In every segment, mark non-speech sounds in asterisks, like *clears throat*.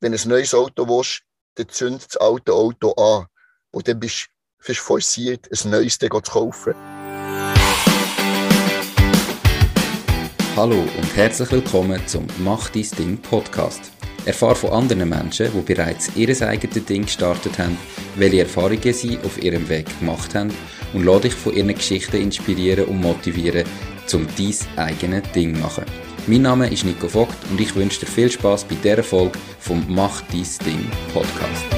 wenn du ein neues Auto willst, dann zündet das alte Auto an. Und dann bist du forciert, ein neues zu kaufen. Hallo und herzlich willkommen zum Mach dein Ding Podcast. Erfahre von anderen Menschen, die bereits ihr eigenes Ding gestartet haben, welche Erfahrungen sie auf ihrem Weg gemacht haben und lade dich von ihren Geschichten inspirieren und motivieren, um dein eigenes Ding zu machen. Mein Name ist Nico Vogt und ich wünsche dir viel Spaß bei dieser Folge vom Mach dein Ding Podcast.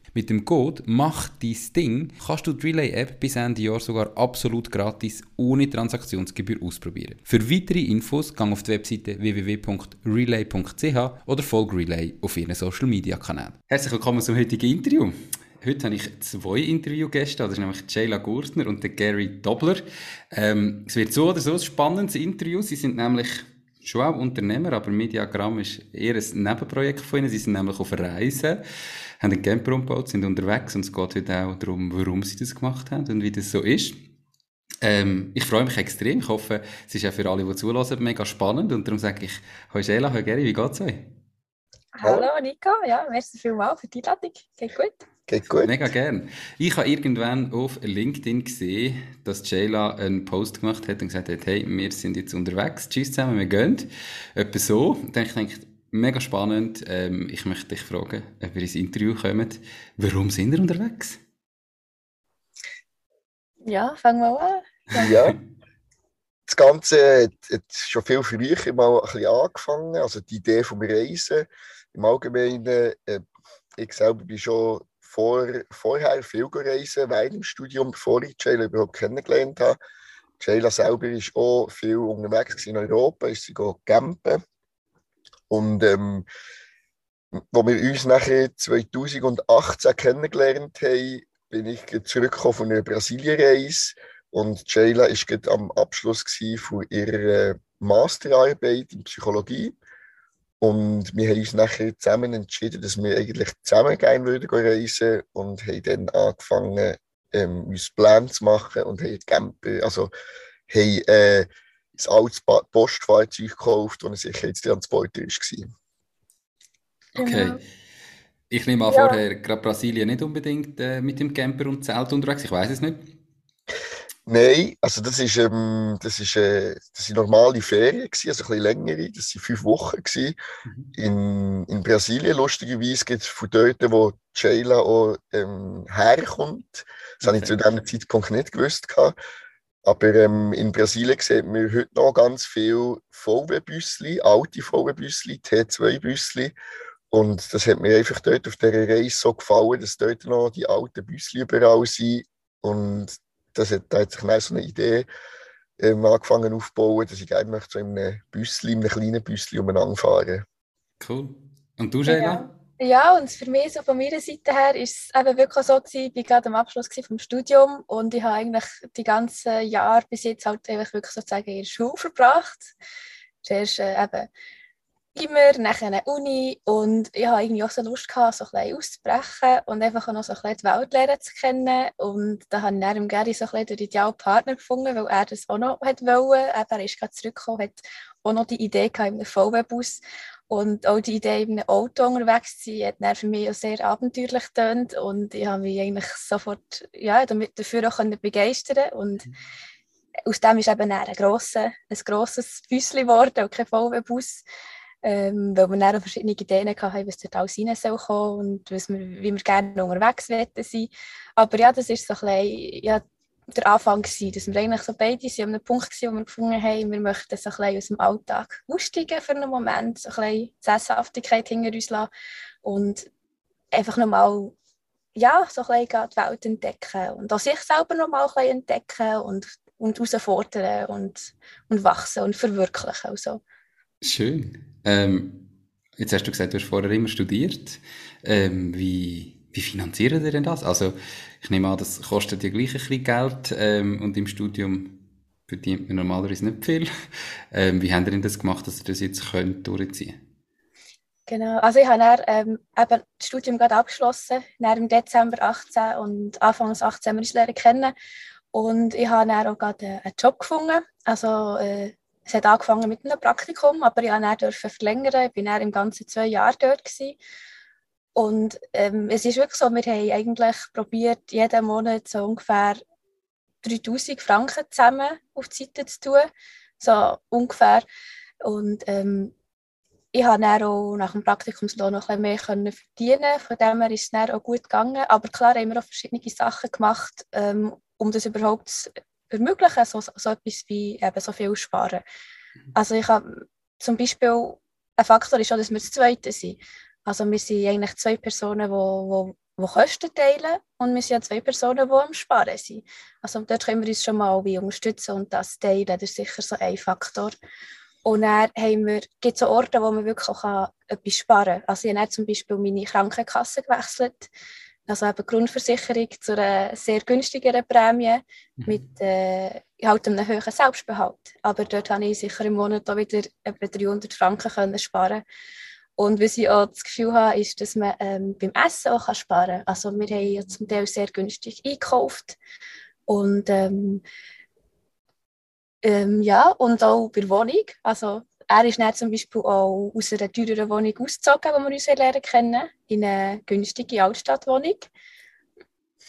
Mit dem Code Mach dein Ding kannst du die Relay-App bis Ende Jahr sogar absolut gratis ohne Transaktionsgebühr ausprobieren. Für weitere Infos gang auf die Webseite www.relay.ch oder folge Relay auf ihren Social Media Kanälen. Herzlich willkommen zum heutigen Interview. Heute habe ich zwei Interviewgäste, das ist nämlich Jayla Gurtner und der Gary Dobler. Ähm, es wird so oder so ein spannendes Interview. Sie sind nämlich schon auch Unternehmer, aber Mediagramm ist eher ein Nebenprojekt von ihnen. Sie sind nämlich auf Reisen haben einen Camper umgebaut, sind unterwegs und es geht heute auch darum, warum sie das gemacht haben und wie das so ist. Ähm, ich freue mich extrem. Ich hoffe, es ist auch für alle, die zulassen, mega spannend. Und darum sage ich, Hallo Sheila, hallo Geri, wie geht's euch? Hallo Nico, ja, merci vielmals für die Einladung. Geht gut? Geht gut. Mega gern. Ich habe irgendwann auf LinkedIn gesehen, dass Jayla einen Post gemacht hat und gesagt hat, hey, wir sind jetzt unterwegs, tschüss zusammen, wir gehen. Etwas so. Dann ich denke, Mega spannend. Ähm, ich möchte dich fragen, ob wir ins Interview kommen. Warum sind wir unterwegs? Ja, fangen wir an. Ja. ja. Das Ganze hat, hat, schon viel früher mal ein bisschen angefangen. Also die Idee vom Reisen im Allgemeinen. Äh, ich selber bin schon vor, vorher viel gereist, während im Studium, bevor ich Jayla überhaupt kennengelernt habe. Jayla selber ist auch viel unterwegs in Europa, ist sie campen und ähm, wo wir uns nachher 2018 kennengelernt haben, bin ich zurückgekommen von einer Brasilienreise und Jayla war am Abschluss von ihrer Masterarbeit in Psychologie. Und wir haben uns nachher zusammen entschieden, dass wir eigentlich zusammen gerne würden reisen und haben dann angefangen, ähm, uns Pläne zu machen und haben Camper, also haben äh, ein altes Postfahrzeug gekauft, das ein Sicherheitstransporter war. Okay. Genau. Ich nehme an, ja. vorher gerade Brasilien nicht unbedingt äh, mit dem Camper und Zelt unterwegs. Ich weiß es nicht. Nein, also das ist, ähm, das ist, äh, das sind normale Ferien gewesen, also ein bisschen längere. Das sind fünf Wochen gewesen. Mhm. In, in Brasilien lustigerweise gibt es von dort, wo Sheila auch ähm, herkommt. Das okay. habe ich zu diesem Zeitpunkt nicht gewusst gehabt. Aber ähm, in Brasilien sieht man heute noch ganz viel VW-Büssli, alte VW-Büssli, T2-Büssli. Und das hat mir einfach dort auf dieser Reise so gefallen, dass dort noch die alten Büssli überall sind. Und das hat, da hat sich dann so eine Idee ähm, angefangen aufzubauen, dass ich gerne möchte so in einem Büssli, in einem kleinen Büssli umeinander fahren. Cool. Und du, Sheila? Ja. Ja, und für mich, so von meiner Seite her, ist es eben wirklich so gewesen, ich war gerade am Abschluss vom Studium und ich habe eigentlich die ganzen Jahre bis jetzt halt wirklich sozusagen in der Schule verbracht. Zuerst äh, eben immer, nachher eine Uni und ich habe irgendwie auch so Lust gehabt, so ein bisschen auszubrechen und einfach auch noch so ein bisschen die Welt lernen zu kennen und da habe ich dann Gary so ein bisschen den idealen Partner gefunden, weil er das auch noch wollte. Er ist gerade zurückgekommen, hat auch noch die Idee gehabt in VW-Bus und auch die Idee, in einem Auto unterwegs zu sein, hat dann für mich auch sehr abenteuerlich getönt. Und ich habe mich eigentlich sofort ja, damit dafür auch begeistern Und mhm. aus dem ist eben ein, grosser, ein grosses Büsschen geworden und kein VW-Bus. Ähm, weil wir dann auch verschiedene Ideen hatten, was dort alles rein soll kommen und was wir, wie wir gerne unterwegs sein Aber ja, das ist so ein bisschen, ja, der Anfang gewesen, dass wir eigentlich so beide sind an einem Punkt waren, wo wir gefunden haben, wir möchten so ein bisschen aus dem Alltag aussteigen für einen Moment, so ein bisschen Sesshaftigkeit hinter uns lassen und einfach nochmal ja, so ein bisschen die Welt entdecken und auch sich selber nochmal ein bisschen entdecken und, und herausfordern und, und wachsen und verwirklichen. Und so. Schön. Ähm, jetzt hast du gesagt, du hast vorher immer studiert. Ähm, wie wie finanzieren ihr denn das? Also, ich nehme an, das kostet ja gleich ein bisschen Geld ähm, und im Studium verdient man normalerweise nicht viel. *laughs* Ähm, wie habt ihr denn das gemacht, dass ihr das jetzt könnt durchziehen könnt? Genau, also ich habe dann, ähm, eben das Studium gerade abgeschlossen, im Dezember 18 und Anfang 18 wir uns lernen kennen und ich habe dann auch gerade einen Job gefunden, also äh, es hat angefangen mit einem Praktikum, aber ich durfte dann verlängern, ich war dann im ganzen zwei Jahre dort gewesen. Und ähm, es ist wirklich so, wir haben eigentlich probiert, jeden Monat so ungefähr 3000 Franken zusammen auf die Seite zu tun, so ungefähr und ähm, ich habe dann auch nach dem Praktikumslohn noch ein bisschen mehr verdienen. Von dem her ist es dann auch gut gegangen. Aber klar haben wir auch verschiedene Sachen gemacht, ähm, um das überhaupt zu ermöglichen, so, so etwas wie eben so viel sparen. Mhm. Also ich habe zum Beispiel, ein Faktor ist auch, dass wir das Zweite sind. Also wir sind eigentlich zwei Personen, die, die, die Kosten teilen und wir sind ja zwei Personen, die am Sparen sind. Also dort können wir uns schon mal wie unterstützen und das teilen. Das ist sicher so ein Faktor. Und dann haben wir, gibt es so Orte, wo man wirklich auch etwas sparen kann. Also ich habe zum Beispiel meine Krankenkasse gewechselt, also eben Grundversicherung zu einer sehr günstigeren Prämie mhm. mit äh, halt einem hohen Selbstbehalt. Aber dort habe ich sicher im Monat auch wieder etwa 300 Franken können sparen und was ich auch das Gefühl habe, ist, dass man ähm, beim Essen auch sparen kann. Also wir haben ja zum Teil sehr günstig eingekauft und ähm, ähm, ja, und auch bei der Wohnung. Also, er ist dann zum Beispiel auch aus einer teureren Wohnung ausgezogen, die wir uns lernen kennen, in eine günstige Altstadtwohnung.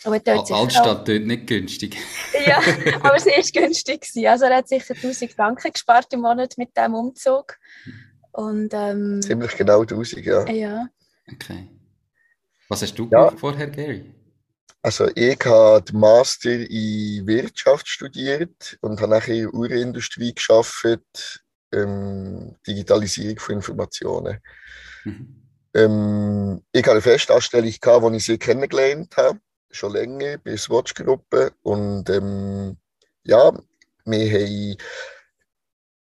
Aber dort Altstadt dort nicht günstig. *laughs* ja, *laughs* aber sie war günstig. Also er hat sicher 1000 Franken gespart im Monat mit diesem Umzug. Und, ähm, Ziemlich genau 1000, ja. Ja. Okay. Was hast du ja. vorher, Gary? Also ich habe den Master in Wirtschaft studiert und habe nachher in der Uhrenindustrie geschafft, ähm, Digitalisierung von Informationen. Mhm. Ähm, ich hatte eine Festanstellung, gehabt, die ich sie kennengelernt habe, schon länger, bei der Swatch-Gruppe. Und ähm, ja, wir haben,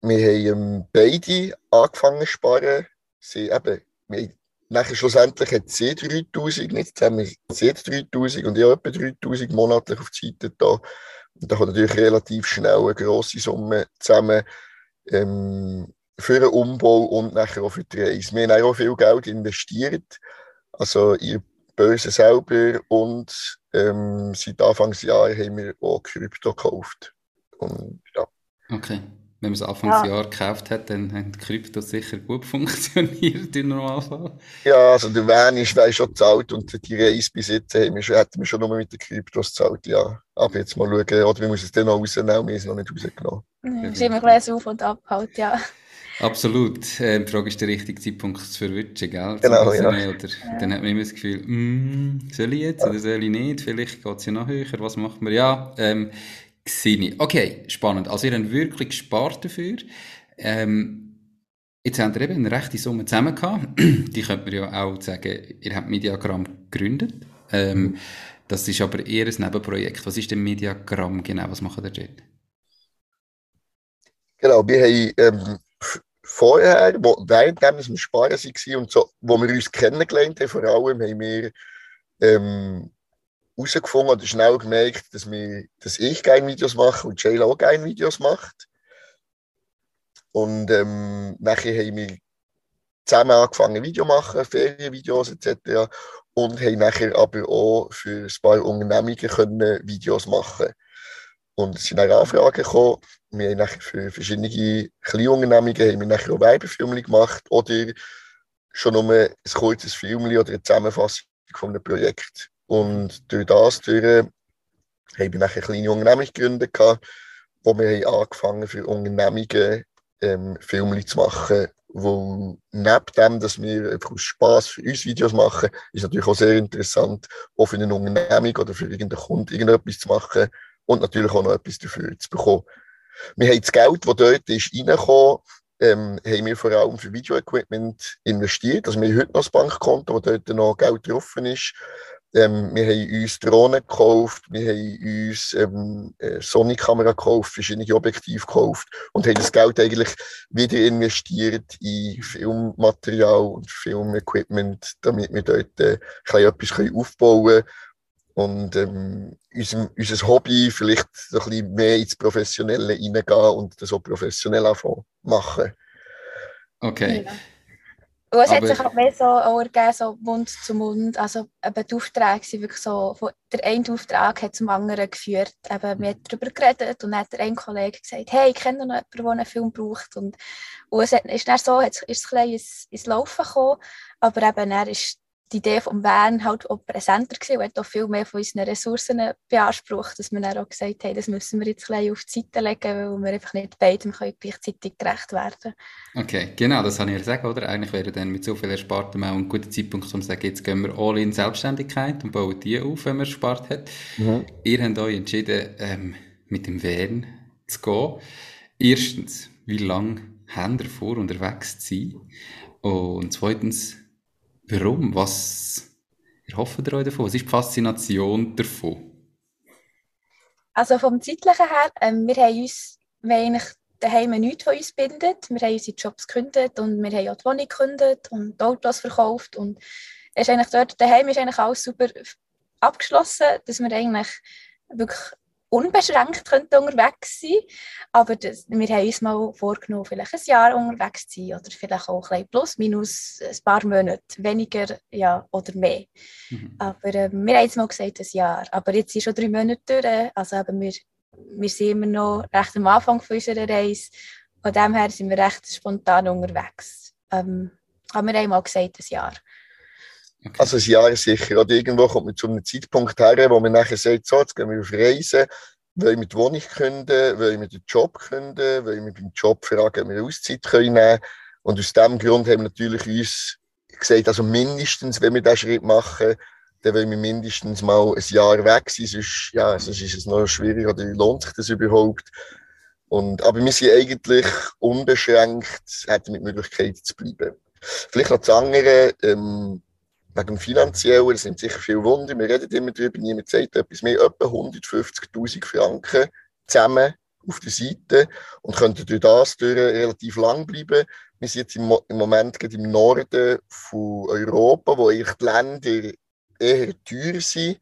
wir haben ähm, beide angefangen zu sparen. Sie, eben, wir Nachher schlussendlich hat sie 3000, nicht zusammen, sie hat 3000 und ich habe etwa 3000 monatlich auf die Seite da. Und da kommt natürlich relativ schnell eine grosse Summe zusammen ähm, für den Umbau und nachher auch für die Reise. Wir haben auch viel Geld investiert, also in die Börse selber und ähm, seit Anfangsjahr haben wir auch Krypto gekauft. Und, ja. Okay wenn man es Anfangsjahr ja. gekauft hat, dann haben die Kryptos sicher gut *laughs* funktioniert im Normalfall. Ja, also der Van ist schon gezahlt und die Reise bis jetzt haben wir schon, hätten wir schon nur mit den Kryptos gezahlt, ja. Aber jetzt mal schauen, oder wir müssen es dann noch rausnehmen, wir haben es noch nicht rausgenommen. Ja, ist immer ein auf und ab halt, ja. Absolut. Äh, die Frage ist der richtige Zeitpunkt zu verwischen, gell? Genau, ja. Oder ja. dann hat man immer das Gefühl, mm, soll ich jetzt ja. oder soll ich nicht? Vielleicht geht es ja noch höher, was macht man? Ja, ähm, Xini. Okay, spannend. Also ihr habt wirklich gespart dafür. Ähm, jetzt habt ihr eben eine rechte Summe zusammen gehabt. *clears throat* Die könnte man ja auch sagen, ihr habt Mediagramm gegründet. Ähm, das ist aber eher ein Nebenprojekt. Was ist denn Mediagramm genau? Was machen ihr dort? Genau, wir haben ähm, vorher, wo, währenddem wir Sparen waren und so, wo wir uns kennengelernt haben, vor allem haben wir ähm, herausgefunden oder schnell gemerkt, dass, wir, dass ich gerne Videos mache und Jayla auch gerne Videos macht. Und ähm, nachher haben wir zusammen angefangen, Video machen, Ferienvideos etc. Und haben nachher aber auch für ein paar Unternehmungen können Videos machen Und es sind dann Anfragen gekommen. Wir haben nachher für verschiedene kleine Unternehmungen haben wir nachher auch Werbefilme gemacht oder schon nur ein kurzes Film oder eine Zusammenfassung von einem Projekt. Und durch das durch, habe ich nachher eine kleine Unternehmung gegründet, wo wir haben angefangen für Unternehmungen ähm, Filme zu machen, wo neben dem, dass wir einfach aus Spass für uns Videos machen, ist natürlich auch sehr interessant, auch für eine Unternehmung oder für irgendeinen Kunden irgendetwas zu machen und natürlich auch noch etwas dafür zu bekommen. Wir haben das Geld, das dort ist reingekommen, ähm, haben wir vor allem für Video-Equipment investiert. Also wir haben heute noch das Bankkonto, wo dort noch Geld drauf ist. Ähm, wir haben uns Drohnen gekauft, wir haben uns ähm, Sony-Kamera gekauft, verschiedene Objektive gekauft und haben das Geld eigentlich wieder investiert in Filmmaterial und Filmequipment, damit wir dort äh, etwas aufbauen können und ähm, unser, unser Hobby vielleicht so ein bisschen mehr ins Professionelle hineingehen und das auch professionell machen. Okay. Ja. Und es hat sich auch mehr so ergeben, so Mund zu Mund. Also eben die Aufträge sind wirklich so, der eine Auftrag hat zum anderen geführt. Eben, wir haben darüber geredet und dann hat der ein Kollege gesagt, hey, ich kenne noch jemanden, der einen Film braucht. Und, und es ist dann so, ist es ein bisschen ins, ins Laufen gekommen, aber eben dann ist die Idee vom Bern halt auch präsenter gewesen und hat auch viel mehr von unseren Ressourcen beansprucht, dass wir dann auch gesagt haben, das müssen wir jetzt ein auf die Seite legen, weil wir einfach nicht beidem gleichzeitig gerecht werden Okay, genau, das habe ich ja gesagt, oder? Eigentlich wäre dann mit so viel Erspartem auch ein guter Zeitpunkt, um zu sagen, jetzt gehen wir alle in Selbstständigkeit und bauen die auf, wenn man spart hat. Mhm. Ihr habt euch entschieden, ähm, mit dem Bern zu gehen. Erstens, wie lange habt ihr vor, unterwegs zu sein? Und zweitens, Warum? Was erhofft ihr euch davon? Was ist die Faszination davon? Also vom Zeitlichen her, ähm, wir haben uns, wir haben eigentlich daheim nichts von uns bindet. Wir haben unsere Jobs gekündigt und wir haben auch die Wohnung gekündigt und Autos verkauft und ist eigentlich dort, daheim ist eigentlich alles super abgeschlossen, dass wir eigentlich wirklich unbeschränkt könnte unterwegs sein Aber das, wir haben uns mal vorgenommen, vielleicht ein Jahr unterwegs zu sein oder vielleicht auch ein plus, minus ein paar Monate, weniger ja, oder mehr. Mhm. Aber äh, wir haben jetzt mal gesagt, ein Jahr. Aber jetzt sind schon drei Monate durch. Also eben, wir, wir sind immer noch recht am Anfang von unserer Reise. Von dem her sind wir recht spontan unterwegs. Ähm, aber wir haben mal gesagt, ein Jahr. Okay. Also ein Jahr sicher. Oder irgendwo kommt man zu einem Zeitpunkt her, wo man nachher sagt, so, jetzt gehen wir auf Reisen, wollen wir die Wohnung künden, wollen wir den Job künden, wollen wir beim Job fragen, ob wir Auszeit können nehmen Und aus diesem Grund haben wir natürlich uns gesagt, also mindestens, wenn wir diesen Schritt machen, dann wollen wir mindestens mal ein Jahr weg sein, sonst, ja, sonst ist es noch schwierig oder lohnt sich das überhaupt. Und, aber wir sind eigentlich unbeschränkt, hätten mit Möglichkeit zu bleiben. Vielleicht noch das andere, ähm, wegen dem Finanziellen, das sind sicher viele Wunder, wir reden immer darüber, niemand sagt etwas mehr, etwa 150'000 Franken zusammen auf der Seite. Und könnten durch das durch relativ lang bleiben. Wir sind jetzt im, im Moment gerade im Norden von Europa, wo die Länder eher teuer sind.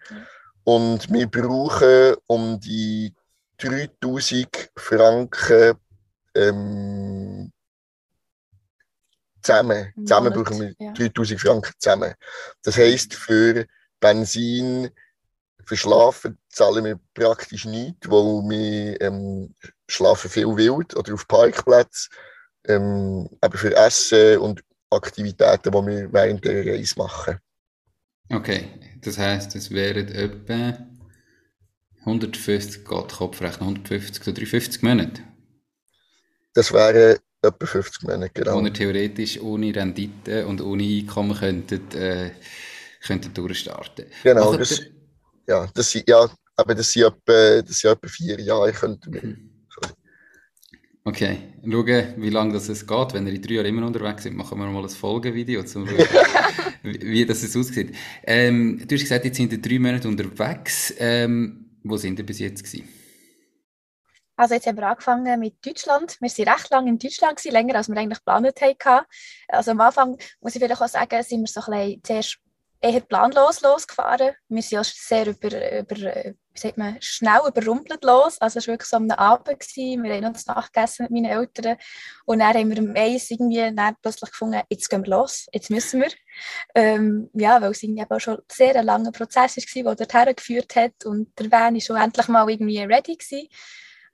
Und wir brauchen um die 3000 Franken ähm, zusammen. Zusammen brauchen wir ja. 3000 Franken zusammen. Das heisst, für Benzin, für Schlafen zahlen wir praktisch nichts, weil wir ähm, schlafen viel wild oder auf Parkplätzen. Ähm, aber für Essen und Aktivitäten, die wir während der Reise machen. Okay, das heisst, es wären etwa 150, Gott, Kopfrechnen, 150 oder 350 Monate? Das wären etwa 50 Monate, genau. Wo ihr theoretisch ohne Rendite und ohne Einkommen könntet, äh, könntet durchstarten. Genau, das, ja, das sind, ja, aber das sind etwa, das sind etwa vier Jahre, könnten wir. Mhm. Okay, schauen, wie lange das es geht. Wenn ihr in drei Jahren immer unterwegs seid, machen wir mal ein Folgevideo, um zu schauen, *laughs* wie, wie das aussieht. Ähm, du hast gesagt, jetzt sind ihr drei Monate unterwegs. Ähm, wo sind ihr bis jetzt gewesen? Also jetzt haben wir angefangen mit Deutschland. Wir waren recht lange in Deutschland, gewesen, länger als wir eigentlich geplant hatten. Also am Anfang, muss ich vielleicht auch sagen, sind wir so ein bisschen zuerst eher planlos losgefahren. Wir sind auch sehr über, über wie sagt man, schnell überrumpelt los. Also es war wirklich so am Abend. Gewesen. Wir haben das Nachgegessen mit meinen Eltern. Und dann haben wir am Eis irgendwie plötzlich gefunden, jetzt gehen wir los, jetzt müssen wir. Ähm, ja, weil es irgendwie auch schon sehr ein langer Prozess war, der dorthin geführt hat. Und der Van war schon endlich mal irgendwie ready gewesen.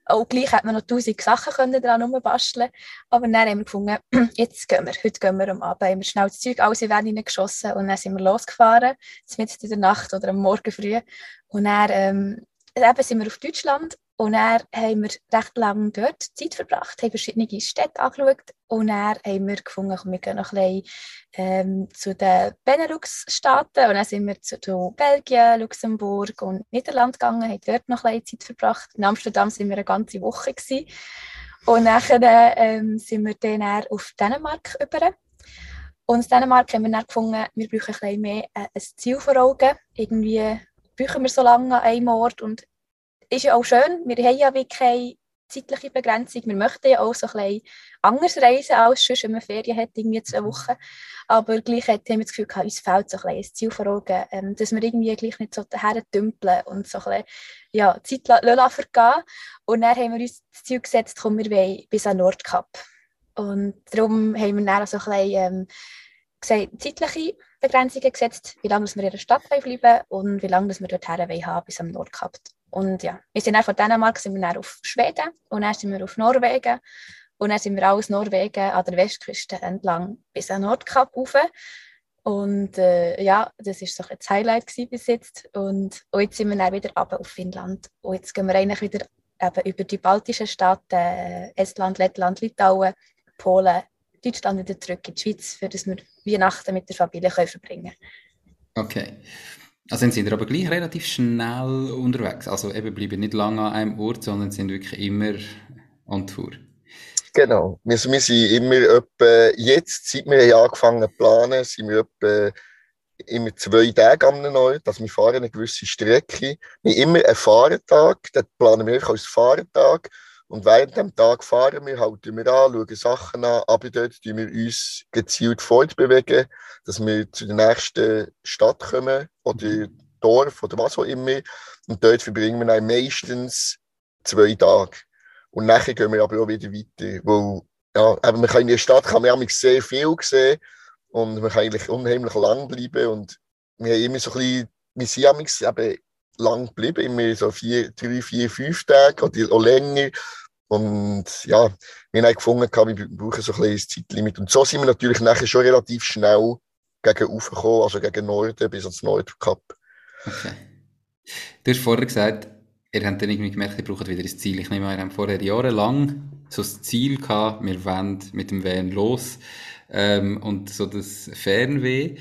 Auch gleich hätte man noch tausend Sachen können daran basteln Aber dann haben wir gefunden, *clears throat* jetzt gehen wir, heute gehen wir am Abend. Haben wir schnell das Zeug alles in den geschossen und dann sind wir losgefahren, mitten in der Nacht oder am Morgen früh. Und dann ähm, eben sind wir auf Deutschland und dann haben wir recht lange dort Zeit verbracht, haben verschiedene Städte angeschaut und dann haben wir gefunden, wir gehen noch ein bisschen ähm, zu den Benelux-Staaten und dann sind wir zu, zu, Belgien, Luxemburg und Niederland gegangen, haben dort noch ein bisschen Zeit verbracht. In Amsterdam sind wir eine ganze Woche gewesen. und nachher ähm, sind wir dann auf Dänemark über Und in Dänemark haben wir dann gefunden, wir brauchen ein bisschen mehr äh, ein Ziel vor Augen. Irgendwie brauchen wir so lange an einem Ort und ist ja auch schön, wir haben ja wirklich keine zeitliche Begrenzung. Wir möchten ja auch so ein bisschen anders reisen als sonst, wenn man Ferien hat, irgendwie zwei mhm. Wochen. Aber gleich haben wir das Gefühl, uns fehlt so ein, ein Ziel vor Augen, ähm, dass wir irgendwie gleich nicht so daher dümpeln und so ein bisschen ja, Zeit vergehen Und dann haben wir uns das Ziel gesetzt, komm, wir wollen bis an Nordkap. Und darum haben wir dann so ein bisschen ähm, gesagt, zeitliche Begrenzungen gesetzt, wie lange wir in der Stadt bleiben und wie lange wir dort haben bis am Nordkap. Und ja, wir sind dann von Dänemark sind wir dann auf Schweden und dann sind wir auf Norwegen und dann sind wir aus Norwegen an der Westküste entlang bis an Nordkap rauf. Und äh, ja, das war so das Highlight bis jetzt. Und, und jetzt sind wir dann wieder runter auf Finnland. Und jetzt gehen wir eigentlich wieder eben über die baltischen Staaten, äh, Estland, Lettland, Litauen, Polen, Deutschland wieder zurück in die Schweiz, für das wir Weihnachten mit der Familie können verbringen können. Okay. Also sind sie aber gleich relativ schnell unterwegs. Also eben bleiben nicht lange an einem Ort, sondern sind wirklich immer on Tour. Genau. Wir, wir sind immer etwa, jetzt, seit wir angefangen zu planen, sind wir etwa immer zwei Tage am Ort. Also wir fahren eine gewisse Strecke. Wir haben immer einen Fahrtag, den planen wir als Fahrtag. Und während dem Tag fahren wir, halten wir an, schauen Sachen an, aber dort tun wir uns gezielt fortbewegen, dass wir zu der nächsten Stadt kommen oder Dorf oder was auch immer. Und dort verbringen wir dann meistens zwei Tage. Und nachher gehen wir aber auch wieder weiter. Weil, ja, eben, man kann in der Stadt kann man sehr viel sehen und man kann eigentlich unheimlich lang bleiben. Und wir haben immer so ein bisschen, wir sind eben lang geblieben, immer so vier, drei, vier, fünf Tage oder auch länger. Und ja, wir haben gefunden, wir brauchen so ein kleines Zeitlimit. Und so sind wir natürlich nachher schon relativ schnell gegen gekommen, also gegen Norden bis ans Nordkap. Okay. Du hast vorher gesagt, ihr habt dann irgendwie gemerkt, ihr braucht wieder ein Ziel. Ich nehme an, ihr habt vorher jahrelang so das Ziel gehabt, wir wollen mit dem Van los. Ähm, und so das Fernweh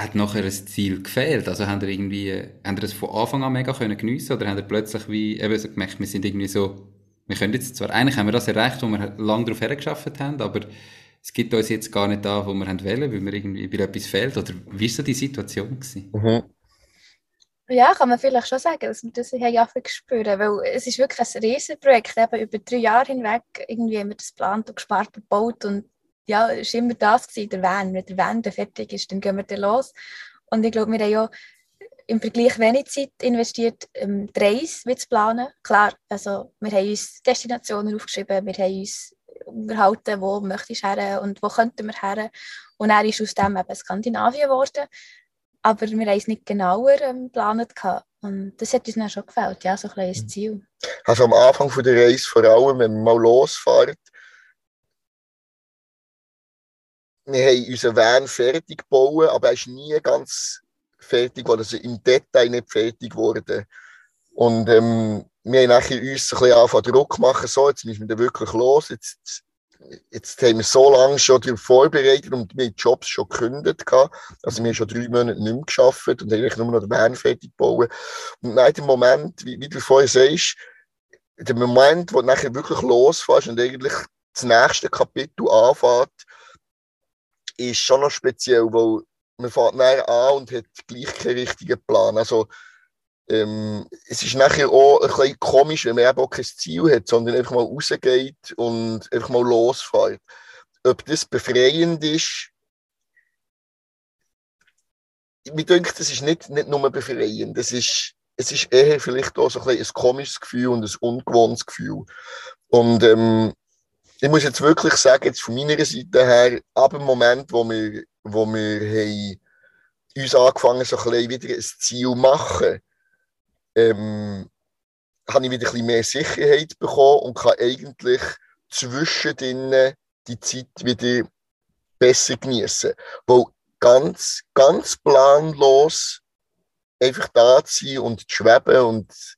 hat nachher ein Ziel gefehlt? Also haben ihr irgendwie, haben ihr das von Anfang an mega können geniessen oder haben ihr plötzlich wie, eben so gemerkt, wir sind irgendwie so, wir können jetzt zwar, eigentlich haben wir das erreicht, wo wir lange darauf hergeschafft haben, aber es gibt uns jetzt gar nicht da, wo wir wollen, weil mir irgendwie weil etwas fehlt. Oder wie war so die Situation? Gewesen? Mhm. Ja, kann man vielleicht schon sagen, dass wir das ja spüren, weil es ist wirklich ein Riesenprojekt, eben über drei Jahre hinweg irgendwie haben wir das geplant und gespart und gebaut und ja, es war immer das, gewesen, der Van. Wenn der Van fertig ist, dann gehen wir dann los. Und ich glaube, wir haben ja im Vergleich wenig Zeit investiert, um die Reise zu planen. Klar, also wir haben uns Destinationen aufgeschrieben, wir haben uns unterhalten, wo möchtest du her und wo könnten wir her. Und er ist aus dem eben Skandinavien geworden. Aber wir haben es nicht genauer ähm, geplant. Und das hat uns dann schon gefällt, ja, so ein kleines mhm. Ziel. Also am Anfang von der Reise vor allem, wenn man mal losfährt, wir haben unseren Van fertig gebaut, aber er ist nie ganz fertig geworden, also im Detail nicht fertig geworden. Und ähm, wir haben nachher uns ein bisschen angefangen Druck machen, so, jetzt müssen wir da wirklich los, jetzt, jetzt haben wir so lange schon darauf vorbereitet und wir haben Jobs schon gekündigt. Also wir haben schon drei Monate nicht mehr geschafft und eigentlich nur noch den Van fertig gebaut. Und nach dem Moment, wie, wie du vorhin sagst, der Moment, wo du nachher wirklich losfährst und eigentlich das nächste Kapitel anfängt, ist schon noch speziell, weil man fährt näher an und hat gleich keinen richtigen Plan. Also, ähm, es ist nachher auch ein bisschen komisch, wenn man eben auch kein Ziel hat, sondern einfach mal rausgeht und einfach mal losfährt. Ob das befreiend ist, mir denke, das ist nicht, nicht nur befreiend. Das ist, es ist eher vielleicht auch so ein, ein komisches Gefühl und ein ungewohntes Gefühl. Und ähm, ich muss jetzt wirklich sagen, jetzt von meiner Seite her, ab dem Moment, wo wir, wo wir haben, uns angefangen so ein bisschen wieder ein Ziel zu machen, ähm, habe ich wieder ein bisschen mehr Sicherheit bekommen und kann eigentlich zwischendrin die Zeit wieder besser genießen. Weil ganz, ganz planlos einfach da zu sein und zu schweben und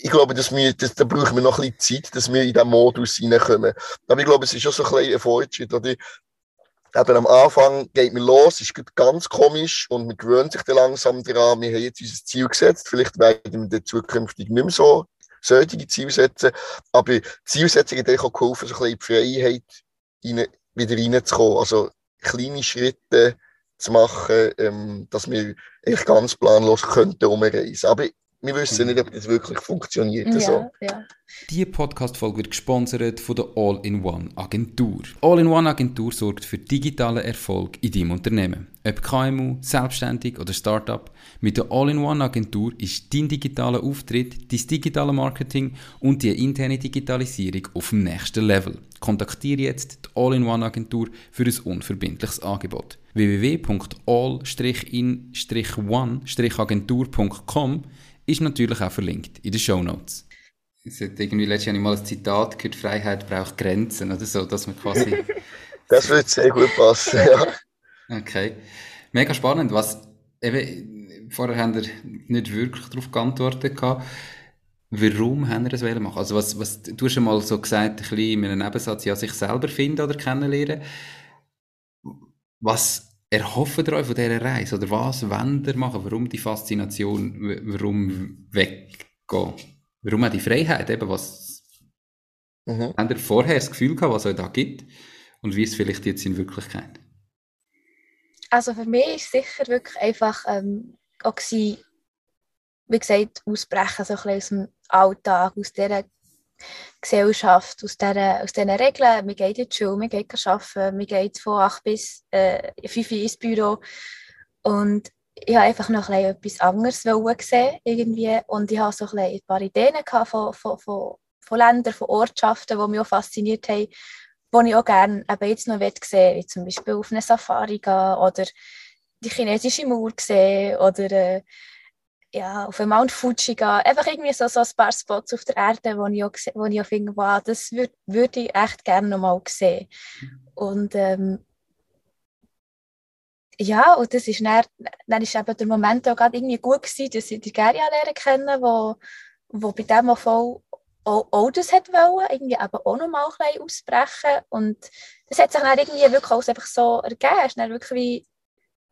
ich glaube, dass wir, dass, da brauchen wir noch ein bisschen Zeit, dass wir in diesen Modus reinkommen. Aber ich glaube, es ist schon so ein ein Fortschritt. Oder? Eben am Anfang geht man los, ist ganz komisch und man gewöhnt sich dann langsam daran. Wir haben jetzt unser Ziel gesetzt. Vielleicht werden wir zukünftig nicht mehr so solche Ziele setzen. Aber Zielsetzung hat auch geholfen, so ein bisschen in die Freiheit rein, wieder reinzukommen. Also kleine Schritte zu machen, ähm, dass wir eigentlich ganz planlos könnten umreisen. Aber wir wissen nicht, ob das wirklich funktioniert. Ja, So. ja. Diese Podcast-Folge wird gesponsert von der All-in-One-Agentur. All-in-One-Agentur sorgt für digitalen Erfolg in deinem Unternehmen. Ob KMU, selbstständig oder Startup, mit der All-in-One-Agentur ist dein digitaler Auftritt, dein digitale Marketing und die interne Digitalisierung auf dem nächsten Level. Kontaktiere jetzt die All-in-One-Agentur für ein unverbindliches Angebot. www.all-one-agentur.com ist natürlich auch verlinkt in den Show Notes. Es hat irgendwie letztes Jahr mal ein Zitat gehört, Freiheit braucht Grenzen oder so, dass man quasi... *laughs* Das würde sehr gut passen. Ja. Okay. Mega spannend. Was, eben, vorher haben wir nicht wirklich darauf geantwortet gehabt. Warum haben wir das wollen machen? Also was, was, du hast schon mal so gesagt, ein bisschen in einem Nebensatz, ja, sich selber finden oder kennenlernen. Was erhofft ihr euch von dieser Reise? Oder was wollt ihr machen? Warum die Faszination? Warum weggehen? Warum auch die Freiheit? Eben, was Mhm. habt ihr vorher das Gefühl gehabt, was euch da gibt? Und wie ist es vielleicht jetzt in Wirklichkeit? Also für mich ist sicher wirklich einfach ähm, auch gewesen, wie gesagt, ausbrechen so ein bisschen aus dem Alltag, aus dieser Gesellschaft, aus dieser, aus diesen Regeln. Man geht in die Schule, man geht arbeiten, man geht von 8 bis äh, 5 Uhr ins Büro. Und ich habe einfach noch ein etwas anderes sehen irgendwie. Und ich habe so ein, ein paar Ideen von, von, von, von Ländern, von Ortschaften, die mich auch fasziniert haben, die ich auch gerne eben jetzt noch sehen möchte, wie zum Beispiel auf eine Safari gehen oder die chinesische Mauer sehen oder äh, ja, auf den Mount Fuji gehen. Einfach irgendwie so, so ein paar Spots auf der Erde, wo ich auch, wo ich auch finde, wow, das würde würd ich echt gerne noch mal sehen. Und ähm, ja, und das ist dann, dann ist eben der Moment auch gerade irgendwie gut gewesen, dass ich die Geria lernen kennen, wo, wo bei dem auch voll auch, auch das hat wollen, irgendwie eben auch noch mal ein bisschen ausbrechen und das hat sich dann irgendwie wirklich alles einfach so ergeben, es, dann wirklich wie,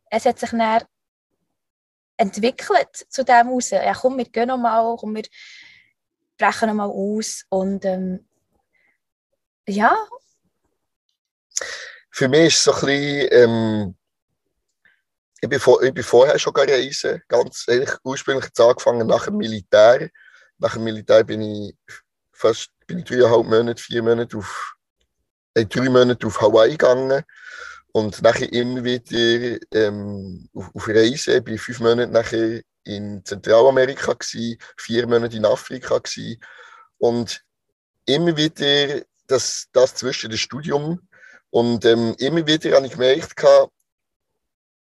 es hat sich dann entwickelt zu dem raus, ja komm, wir gehen noch mal, komm, wir brechen noch mal aus. Und ähm, ja, Für mich ist es so ein bisschen, ähm, ich, bin vor, ich bin vorher schon reisen, ganz ehrlich, ursprünglich angefangen nach dem Militär. Nach dem Militär bin ich fast bin ich dreieinhalb Monate, vier Monate auf, äh, drei Monate auf Hawaii gegangen und nachher immer wieder ähm, auf, auf Reisen. Bin fünf Monate nachher in Zentralamerika gsi, vier Monate in Afrika gsi und immer wieder das, das zwischen dem Studium und ähm, immer wieder habe ich gemerkt,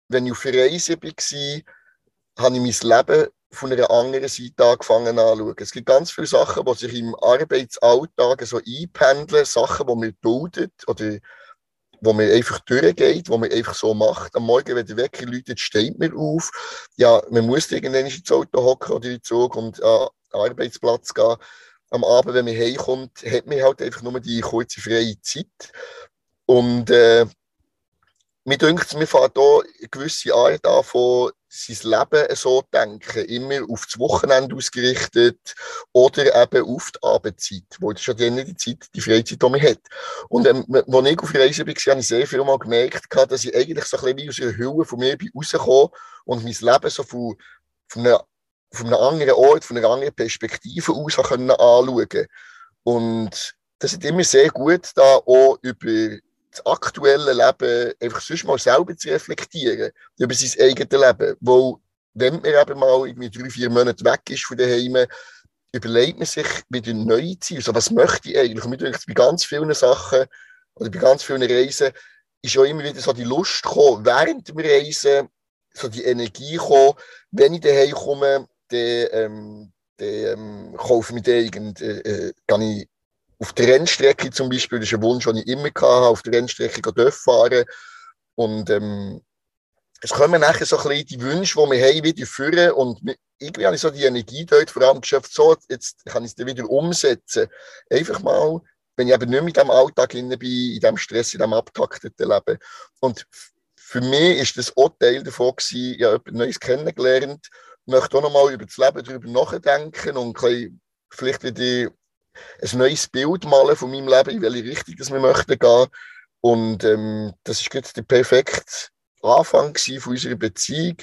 wenn ich auf Reise war, habe ich mein Leben von einer anderen Seite angefangen anzuschauen. Es gibt ganz viele Sachen, die sich im Arbeitsalltag so einpendeln, Sachen, die man duldet oder wo man einfach durchgeht, wo man einfach so macht. Am Morgen, wenn der Wecker läutet, steht man auf. Ja, man muss irgendwann ins Auto hocken oder in den Zug und an den Arbeitsplatz gehen. Am Abend, wenn man heimkommt, hat man halt einfach nur die kurze freie Zeit. Und äh, mir denkt, mir fährt hier eine gewisse Art an von sein Leben so denken, immer auf das Wochenende ausgerichtet oder eben auf die Abendzeit, wo das dann die Zeit, die Freizeit, die man hat. Und ähm, als ich auf Reise war, habe ich sehr viel mal gemerkt, dass ich eigentlich so ein bisschen aus einer Hülle von mir bin und mein Leben so von, von, einer, von einem anderen Ort, von einer anderen Perspektive aus anschauen Und das ist immer sehr gut, da auch über das aktuelle Leben einfach sonst mal selber zu reflektieren, über sein eigenes Leben. Weil, wenn man eben mal irgendwie drei, vier Monate weg ist von daheim, überlegt man sich wieder neue Ziele. Also, was möchte ich eigentlich? Und mir denkt, bei ganz vielen Sachen oder bei ganz vielen Reisen ist ja immer wieder so die Lust gekommen, während dem Reisen, so die Energie gekommen, wenn ich daheim komme, dann, ähm, ähm, kaufe ich mir dann irgend, äh, äh, kann ich auf der Rennstrecke zum Beispiel, das ist ein Wunsch, den ich immer hatte, auf der Rennstrecke fahren Und ähm, es kommen nachher so ein bisschen die Wünsche, die wir haben, wieder führen. Und irgendwie habe ich so die Energie dort vor allem geschafft, so, jetzt kann ich es wieder umsetzen. Einfach mal, wenn ich eben nicht mehr in diesem Alltag bin, in diesem Stress, in diesem abgetakteten Leben. Und für mich ist das auch Teil davon gewesen, ich habe etwas Neues kennengelernt, möchte auch nochmal über das Leben darüber nachdenken und vielleicht wieder ein neues Bild malen von meinem Leben, in welche Richtung das wir möchten gehen. Und ähm, das war der perfekte Anfang von unserer Beziehung,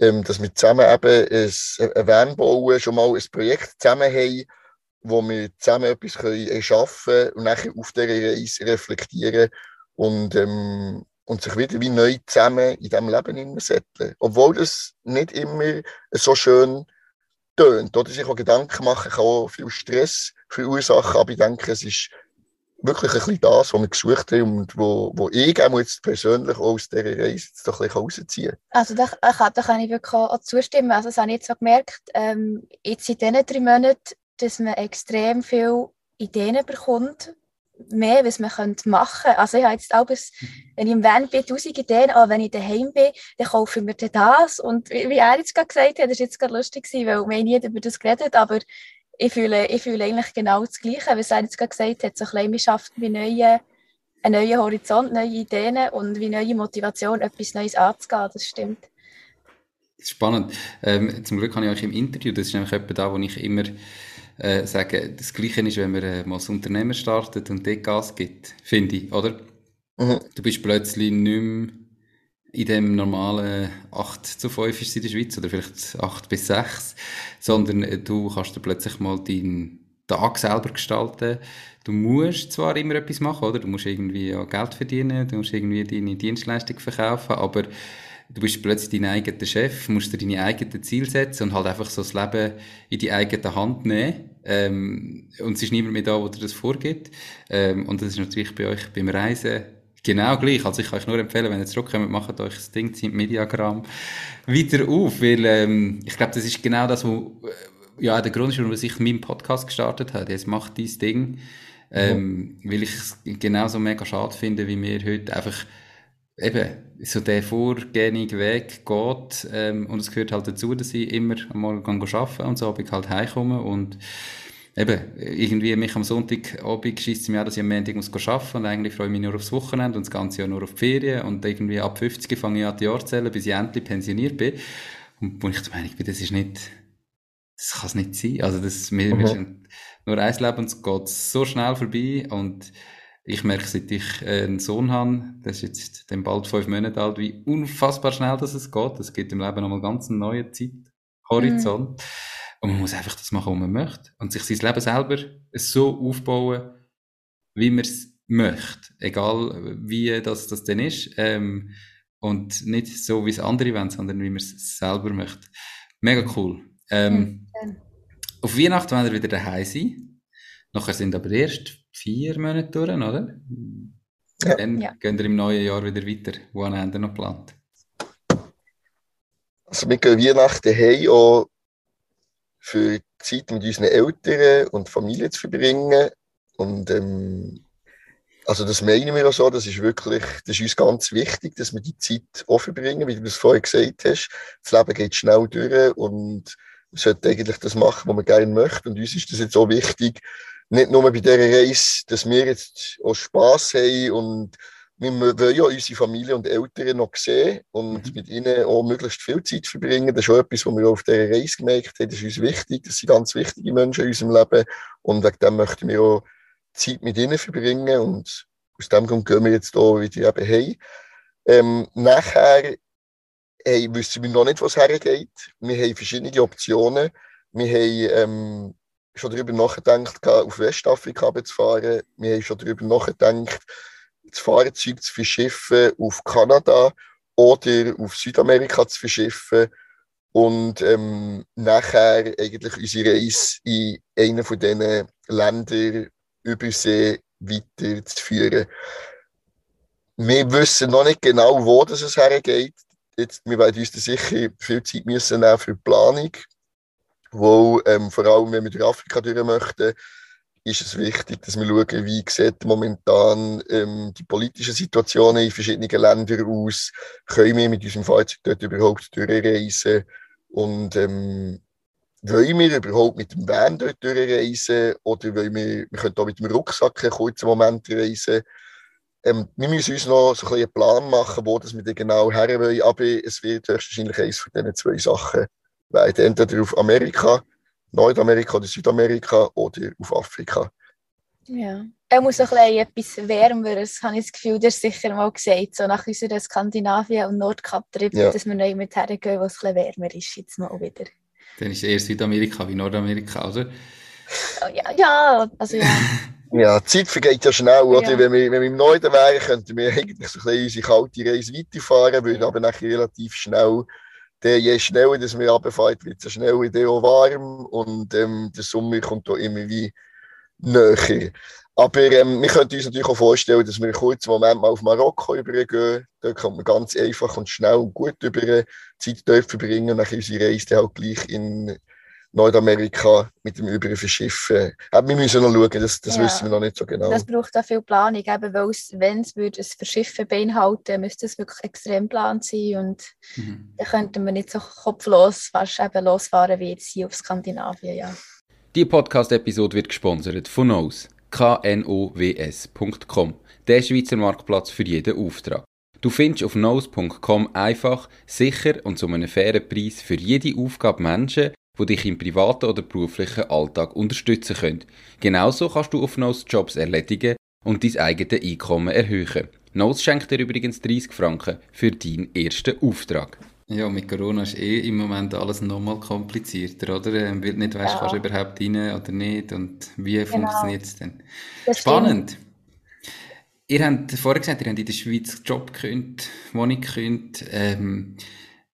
ähm, dass wir zusammen eben ein, ein Van bauen, schon mal ein Projekt zusammen haben, wo wir zusammen etwas können erschaffen und nachher auf dieser Reise reflektieren und, ähm, und sich wieder wie neu zusammen in diesem Leben setteln. Obwohl das nicht immer so schön tönt. Oder sich auch Gedanken machen kann auch viel Stress verursachen, aber ich denke, es ist wirklich ein bisschen das, was wir gesucht haben und wo, wo ich jetzt persönlich auch aus dieser Reise jetzt doch ein bisschen rausziehen kann. Also da, da kann ich wirklich auch zustimmen. Also das habe ich jetzt so gemerkt, ähm, jetzt in diesen drei Monaten, dass man extrem viele Ideen bekommt, mehr, was man machen könnte. Also ich habe jetzt auch, wenn ich im Van bin, tausend Ideen, aber wenn ich daheim bin, dann kaufe ich mir das. Und wie, wie er jetzt gerade gesagt hat, das war jetzt gerade lustig, weil wir nie über das geredet, aber ich fühle, ich fühle eigentlich genau das Gleiche, was er jetzt gerade gesagt hat. So ein bisschen, wir schaffen wie neue, einen neuen Horizont, neue Ideen und wie neue Motivation, etwas Neues anzugehen. Das stimmt. Spannend. Ähm, zum Glück habe ich euch im Interview, das ist nämlich etwas da, wo ich immer äh, sage, das Gleiche ist, wenn man äh, mal als Unternehmer startet und dort Gas gibt, finde ich, oder? Mhm. Du bist plötzlich nicht mehr in dem normalen 8 zu 5 ist in der Schweiz oder vielleicht 8 bis 6, sondern äh, du kannst dir plötzlich mal deinen Tag selber gestalten. Du musst zwar immer etwas machen, oder? Du musst irgendwie ja Geld verdienen, du musst irgendwie deine Dienstleistung verkaufen, aber du bist plötzlich dein eigener Chef, musst dir deine eigenen Ziele setzen und halt einfach so das Leben in die eigene Hand nehmen. Ähm, und es ist niemand mehr da, der dir das vorgibt. Ähm, und das ist natürlich bei euch beim Reisen Genau gleich. Also ich kann euch nur empfehlen, wenn ihr zurückkommt, macht euch das Ding im Mediagramm wieder auf, weil ähm, ich glaube, das ist genau das, wo äh, ja der Grund ist, warum ich meinen Podcast gestartet habe. Jetzt macht dieses Ding, ähm, mhm. weil ich es genauso mega schade finde, wie wir heute einfach eben so der vorgängige Weg geht ähm, und es gehört halt dazu, dass ich immer einmal arbeiten und so, ob ich halt heimkomme und eben, irgendwie mich am Sonntagabend schießt es mir an, dass ich am Montag muss arbeiten und eigentlich freue ich mich nur aufs Wochenende und das ganze Jahr nur auf die Ferien und irgendwie ab 50 fange ich an die Jahre zu zählen, bis ich endlich pensioniert bin. Und wo ich der Meinung bin, das ist nicht, das kann es nicht sein. Also das, wir, mhm. wir sind nur ein Leben und es geht so schnell vorbei und ich merke, seit ich einen Sohn habe, das ist jetzt dann bald fünf Monate alt, wie unfassbar schnell das es geht. Es gibt im Leben nochmal ganz einen neuen Zeithorizont. Mhm. Und man muss einfach das machen, was man möchte. Und sich sein Leben selber so aufbauen, wie man es möchte. Egal, wie das, das denn ist. Ähm, und nicht so, wie es andere wollen, sondern wie man es selber möchte. Mega cool. Ähm, mhm. Auf Weihnachten werden wir wieder daheim sein. Nachher sind aber erst vier Monate durch, oder? Ja. Dann ja. gehen wir im neuen Jahr wieder weiter. Wo haben wir noch geplant? Also wir gehen Weihnachten heim auch für Zeit mit unseren Eltern und Familie zu verbringen. Und ähm, also das meinen wir auch so, das ist wirklich, das ist uns ganz wichtig, dass wir die Zeit auch verbringen, wie du das vorhin gesagt hast. Das Leben geht schnell durch und man sollte eigentlich das machen, was man gerne möchte. Und uns ist das jetzt auch wichtig, nicht nur bei dieser Reise, dass wir jetzt auch Spass haben und wir wollen ja unsere Familie und Eltern noch sehen und mhm. mit ihnen auch möglichst viel Zeit verbringen. Das ist auch etwas, was wir auf dieser Reise gemerkt haben. Das ist uns wichtig. Das sind ganz wichtige Menschen in unserem Leben. Und wegen dem möchten wir auch Zeit mit ihnen verbringen. Und aus dem Grund gehen wir jetzt hier wieder eben heim. Ähm, nachher hey, wissen wir noch nicht, was hergeht. Wir haben verschiedene Optionen. Wir haben ähm, schon darüber nachgedacht, auf Westafrika zu fahren. Wir haben schon darüber nachgedacht, das Fahrzeug zu verschiffen auf Kanada oder auf Südamerika zu verschiffen und ähm, nachher eigentlich unsere Reise in einen von diesen Ländern über See weiterzuführen. Wir wissen noch nicht genau, wo das es hergeht. Jetzt, wir werden uns da sicher viel Zeit müssen nehmen für die Planung, wo ähm, vor allem, wenn wir durch Afrika durch möchten, ist es wichtig, dass wir schauen, wie sieht momentan ähm, die politische Situation in verschiedenen Ländern aus. Können wir mit unserem Fahrzeug dort überhaupt durchreisen? Und ähm, wollen wir überhaupt mit dem Van dort durchreisen? Oder wollen wir, wir können auch mit dem Rucksack einen kurzen Moment reisen? Ähm, wir müssen uns noch so ein einen Plan machen, wo das wir dann genau her wollen. Aber es wird wahrscheinlich eines von diesen zwei Sachen werden. Entweder auf Amerika Nordamerika oder Südamerika oder auf Afrika. Ja. Er muss auch ein etwas Wärmeres, habe ich das Gefühl, das ist sicher mal gesagt, so nach unserer Skandinavien- und Nordkap-Trip, ja. dass wir noch mit hergehen, wo es ein wärmer ist, jetzt mal wieder. Dann ist es eher Südamerika wie Nordamerika, oder? Oh, ja, ja, also ja. *laughs* Ja, die Zeit vergeht ja schnell, oder? Ja. Wenn, wir, wenn wir im Norden wären, könnten wir eigentlich so ein bisschen unsere kalte Reise weiterfahren, würden aber nachher relativ schnell, der, je schneller dass wir runterfahren, wird es schnell wieder auch warm und ähm, der Sommer kommt da immer wie näher. Aber ähm, wir können uns natürlich auch vorstellen, dass wir einen kurzen Moment mal auf Marokko übergehen. Da kann man ganz einfach und schnell und gut über Zeit verbringen und dann unsere Reise halt gleich in Nordamerika mit dem Übrigen verschiffen. Aber wir müssen noch schauen, das, das ja. wissen wir noch nicht so genau. Das braucht auch viel Planung, eben, weil es, wenn es ein Verschiffen beinhalten müsste es wirklich extrem geplant sein und mhm. dann könnten wir nicht so kopflos fast eben losfahren wie jetzt hier auf Skandinavien. Ja. Die Podcast-Episode wird gesponsert von Nose, knows.com, der Schweizer Marktplatz für jeden Auftrag. Du findest auf nose.com einfach, sicher und zu einem fairen Preis für jede Aufgabe Menschen, die dich im privaten oder beruflichen Alltag unterstützen können. Genauso kannst du auf Nose Jobs erledigen und dein eigenes Einkommen erhöhen. Nose schenkt dir übrigens 30 Franken für deinen ersten Auftrag. Ja, mit Corona ist eh im Moment alles nochmal komplizierter, oder? Ähm, weil du nicht weißt, ja. kannst du überhaupt rein oder nicht und wie genau. funktioniert es denn? Das Spannend. Stimmt. Ihr habt vorher gesagt, ihr habt in der Schweiz Job gekündigt, Wohnung gekündigt. Ähm,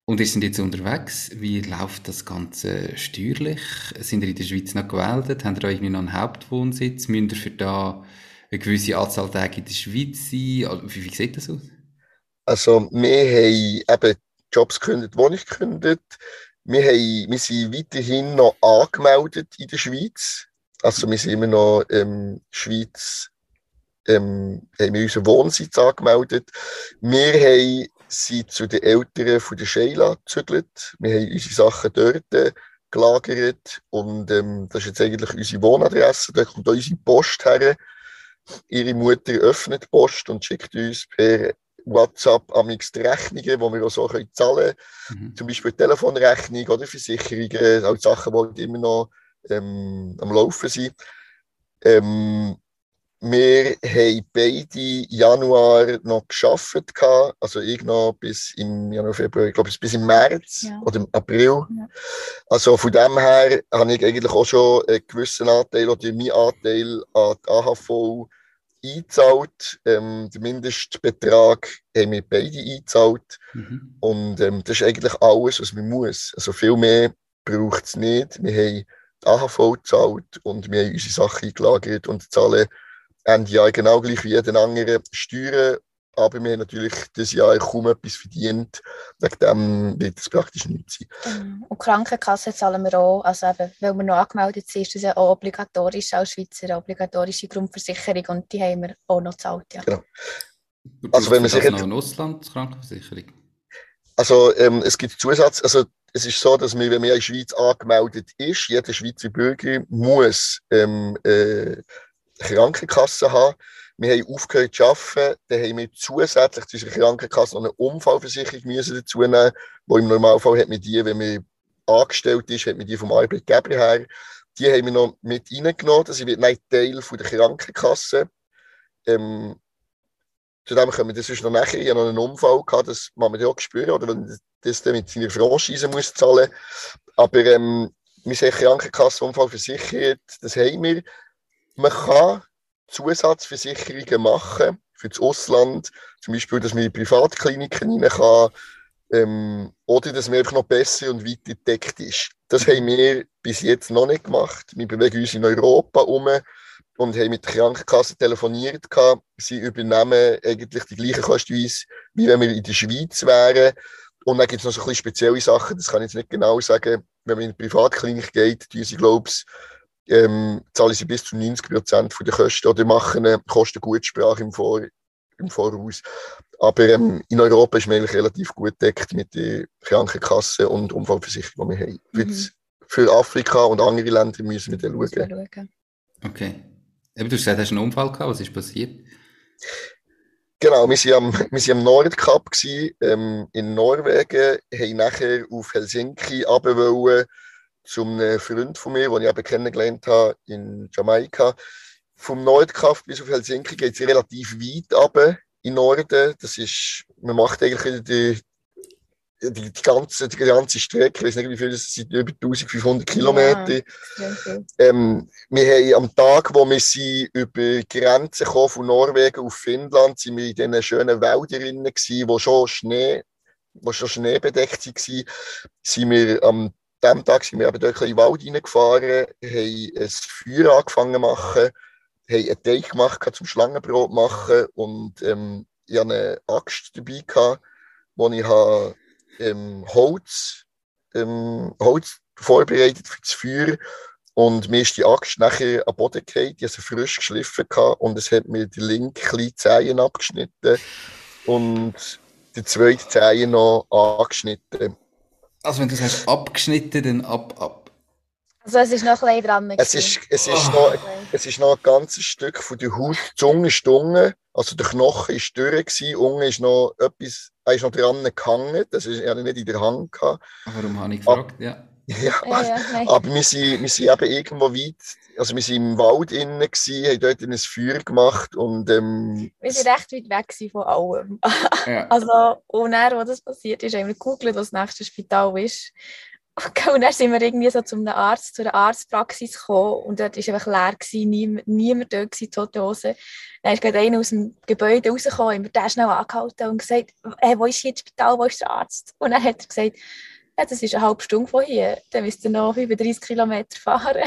und ihr seid jetzt unterwegs. Wie läuft das Ganze steuerlich? Sind ihr in der Schweiz noch gewählt? Habt ihr irgendwie noch einen Hauptwohnsitz? Müsst ihr für da eine gewisse Anzahl Tage in der Schweiz sein? Wie, wie sieht das aus? Also, wir haben eben Jobs gekündigt, Wohnung gekündigt. Wir, haben, wir sind weiterhin noch angemeldet in der Schweiz. Also, wir sind immer noch in der Schweiz ähm, haben wir unseren Wohnsitz angemeldet. Wir haben sind zu den Eltern von der Sheila gezügelt. Wir haben unsere Sachen dort äh, gelagert und ähm, das ist jetzt eigentlich unsere Wohnadresse. Da kommt unsere Post her. Ihre Mutter öffnet die Post und schickt uns per WhatsApp amix die Rechnungen, die wir auch so können zahlen können. Mhm. Zum Beispiel Telefonrechnung oder Versicherungen, auch Sachen, die immer noch ähm, am Laufen sind. Ähm, wir haben beide Januar noch geschafft, also ich noch bis im Januar, Februar, ich glaube bis im März ja. oder im April. Ja. Also von dem her habe ich eigentlich auch schon einen gewissen Anteil oder meinen Anteil an die AHV eingezahlt. Ähm, den Mindestbetrag haben wir beide eingezahlt. Mhm. Und ähm, das ist eigentlich alles, was man muss. Also viel mehr braucht es nicht. Wir haben die AHV gezahlt und wir haben unsere Sachen eingelagert und zahlen Ende Jahr genau gleich wie jeden anderen Steuern. Aber wir haben natürlich dieses Jahr kaum etwas verdient. Wegen dem wird es praktisch nichts sein. Genau. Und Krankenkasse zahlen wir auch. Also eben, weil wir noch angemeldet sind, ist das ja auch obligatorisch als Schweizer, eine obligatorische Grundversicherung. Und die haben wir auch noch gezahlt. Ja. Genau. Also wenn man sich noch eine Auslandskrankenversicherung? Also ähm, es gibt Zusatz, also es ist so, dass man, wenn man in der Schweiz angemeldet ist, jeder Schweizer Bürger muss ähm, äh, Krankenkasse haben. Wir haben aufgehört zu arbeiten, dann haben wir zusätzlich zu unserer Krankenkasse noch eine Unfallversicherung müssen dazu nehmen, wo im Normalfall hat man die, wenn man angestellt ist, hat man die vom Arbeitgeber her. Die haben wir noch mit reingenommen, das wird ein Teil von der Krankenkasse. Ähm, Zudem können wir das noch nachher, ich habe noch einen Unfall gehabt, das man wir auch spüren, oder wenn das dann mit seiner Franchise muss zahlen. Aber ähm, wir sind Krankenkasse Unfallversichert, das haben wir. Man kann Zusatzversicherungen machen für das Ausland, zum Beispiel, dass man in Privatkliniken rein kann, ähm, oder dass man einfach noch besser und weiter gedeckt ist. Das haben wir bis jetzt noch nicht gemacht. Wir bewegen uns in Europa um und haben mit der Krankenkasse telefoniert. Sie übernehmen eigentlich die gleichen Kosten wie wenn wir in der Schweiz wären. Und dann gibt es noch so ein bisschen spezielle Sachen, das kann ich jetzt nicht genau sagen. Wenn man in eine Privatklinik geht, die sie, glaube ich, ähm, zahlen sie bis zu 90 Prozent der Kosten oder machen eine Kostengutsprache im, Vor im Voraus. Aber ähm, in Europa ist man eigentlich relativ gut deckt mit der Krankenkasse und Unfallversicherung, die wir haben. Mhm. Für Afrika und andere Länder müssen wir dann schauen. Okay. Eben, du hast gesagt, du hast einen Unfall gehabt. Was ist passiert? Genau, wir waren am, *laughs* wir am Nordkap ähm, in Norwegen, haben nachher auf Helsinki runter einem Freund von mir, den ich eben kennengelernt habe in Jamaika. vom Nordkap bis auf Helsinki geht es relativ weit runter in Norden. Das ist, man macht eigentlich die, die, die, ganze, die ganze Strecke, ich weiß nicht, wie viel es sind, über 1500 Kilometer. Ja, ähm, wir haben am Tag, wo wir sind, über die Grenze kommen, von Norwegen auf Finnland, sind wir in diesen schönen Wäldern gewesen, wo schon Schnee, wo schon Schnee bedeckt waren, sind wir am dem Tag sind wir eben dort in den Wald reingefahren, haben ein Feuer angefangen zu machen, haben einen Teig gemacht zum Schlangenbrot machen und ähm, ich hatte eine Axt dabei, wo ich habe, ähm, Holz, ähm, Holz vorbereitet für das Feuer und mir ist die Axt nachher am Boden gefallen, die hatte frisch geschliffen gehabt, und es hat mir die linke Zehen abgeschnitten und die zweite Zehen noch angeschnitten. Also wenn du sagst abgeschnitten, dann ab, ab. Also es ist noch ein bisschen dran. Es ist, es, ist oh. noch, es ist noch ein ganzes Stück von der Haut. Die Zunge ist unten, also der Knochen ist durch gewesen, unten ist noch etwas, er ist noch dran gehangen, das ist er nicht in der Hand gehabt. Warum habe ich gefragt, Ab, ja. *laughs* Ja, ja, ja aber wir sind, wir sind eben irgendwo weit, also wir sind im Wald innen gewesen, haben dort ein Feuer gemacht und ähm, Wir sind recht weit weg von allem. *laughs* Ja. Also, und dann, als das passiert ist, haben wir gegoogelt, was das nächste Spital ist. *laughs* Und dann sind wir irgendwie so zu einem Arzt, zu einer Arztpraxis gekommen und dort war einfach leer, gewesen, niemand, niemand dort, gewesen, tote Hose. Dann ist gerade einer aus dem Gebäude rausgekommen, haben wir den schnell angehalten und gesagt, hey, wo ist hier das Spital, wo ist der Arzt? Und dann hat er gesagt, ja, das ist eine halbe Stunde von hier, dann müsst ihr noch über 30 Kilometer fahren.